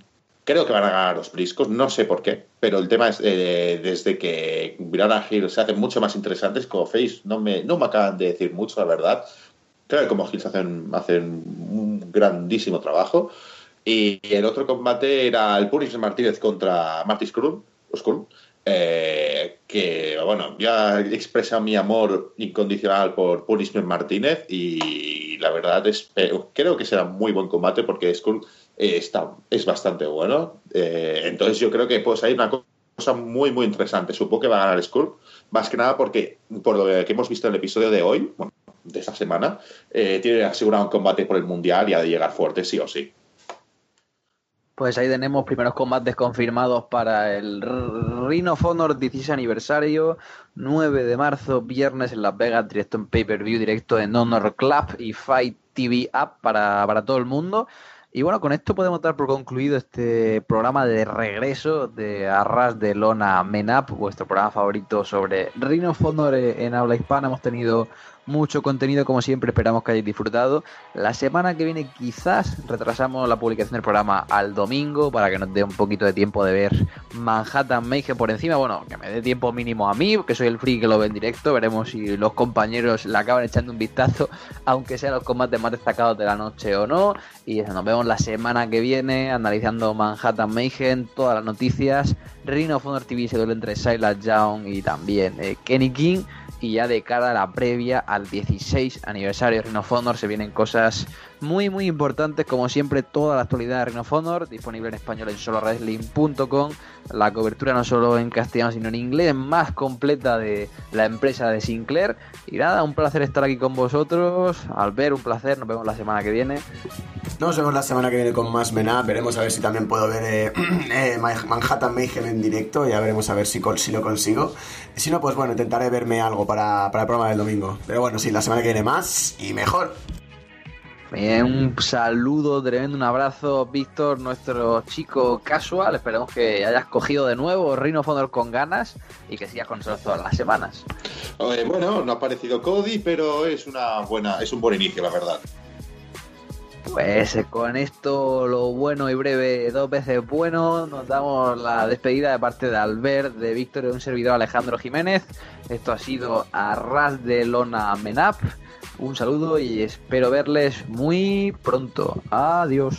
creo que van a ganar los Briscos, no sé por qué, pero el tema es eh, desde que Virana Hill se hacen mucho más interesantes como Face, no me, no me acaban de decir mucho, la verdad. Creo que como Hills hacen, hacen un grandísimo trabajo. Y el otro combate era el Puris Martínez contra Martis Krum, eh, que bueno, ya he expresado mi amor incondicional por Puris Martínez y la verdad es creo que será muy buen combate porque Skull está, es bastante bueno. Eh, entonces yo creo que pues hay una cosa muy muy interesante. Supongo que va a ganar Skull, más que nada porque por lo que hemos visto en el episodio de hoy, de esta semana, eh, tiene asegurado un combate por el Mundial y ha de llegar fuerte sí o sí. Pues ahí tenemos primeros combates confirmados para el Rhino of Honor 16 aniversario, 9 de marzo, viernes en Las Vegas, directo en pay-per-view, directo en Honor Club y Fight TV App para, para todo el mundo. Y bueno, con esto podemos dar por concluido este programa de regreso de Arras de Lona Menap, vuestro programa favorito sobre Rhino of Honor en habla hispana. Hemos tenido mucho contenido como siempre, esperamos que hayáis disfrutado. La semana que viene quizás retrasamos la publicación del programa al domingo para que nos dé un poquito de tiempo de ver Manhattan Mayhem por encima. Bueno, que me dé tiempo mínimo a mí, que soy el free que lo ve en directo. Veremos si los compañeros le acaban echando un vistazo, aunque sean los combates más destacados de la noche o no. Y nos vemos la semana que viene analizando Manhattan Mayhem, todas las noticias. Rhino Honor TV se duele entre Silas Young y también eh, Kenny King y ya de cara a la previa al 16 aniversario de Ring of Honor se vienen cosas muy muy importantes como siempre toda la actualidad de Ring of Honor disponible en español en solowrestling.com la cobertura no solo en castellano sino en inglés más completa de la empresa de Sinclair. Y nada un placer estar aquí con vosotros. Al ver un placer nos vemos la semana que viene. Nos vemos la semana que viene con más Mena. Veremos a ver si también puedo ver eh, eh, Manhattan Mayhem en directo. Ya veremos a ver si, si lo consigo. Si no pues bueno intentaré verme algo para, para el programa del domingo. Pero bueno sí la semana que viene más y mejor un saludo tremendo, un abrazo, Víctor, nuestro chico casual. Esperemos que hayas cogido de nuevo Rhino Fondor con ganas y que sigas con nosotros todas las semanas. bueno, no ha parecido Cody, pero es una buena, es un buen inicio, la verdad. Pues eh, con esto, lo bueno y breve, dos veces bueno, nos damos la despedida de parte de Albert, de Víctor y de un servidor Alejandro Jiménez. Esto ha sido Arras de Lona Menap. Un saludo y espero verles muy pronto. Adiós.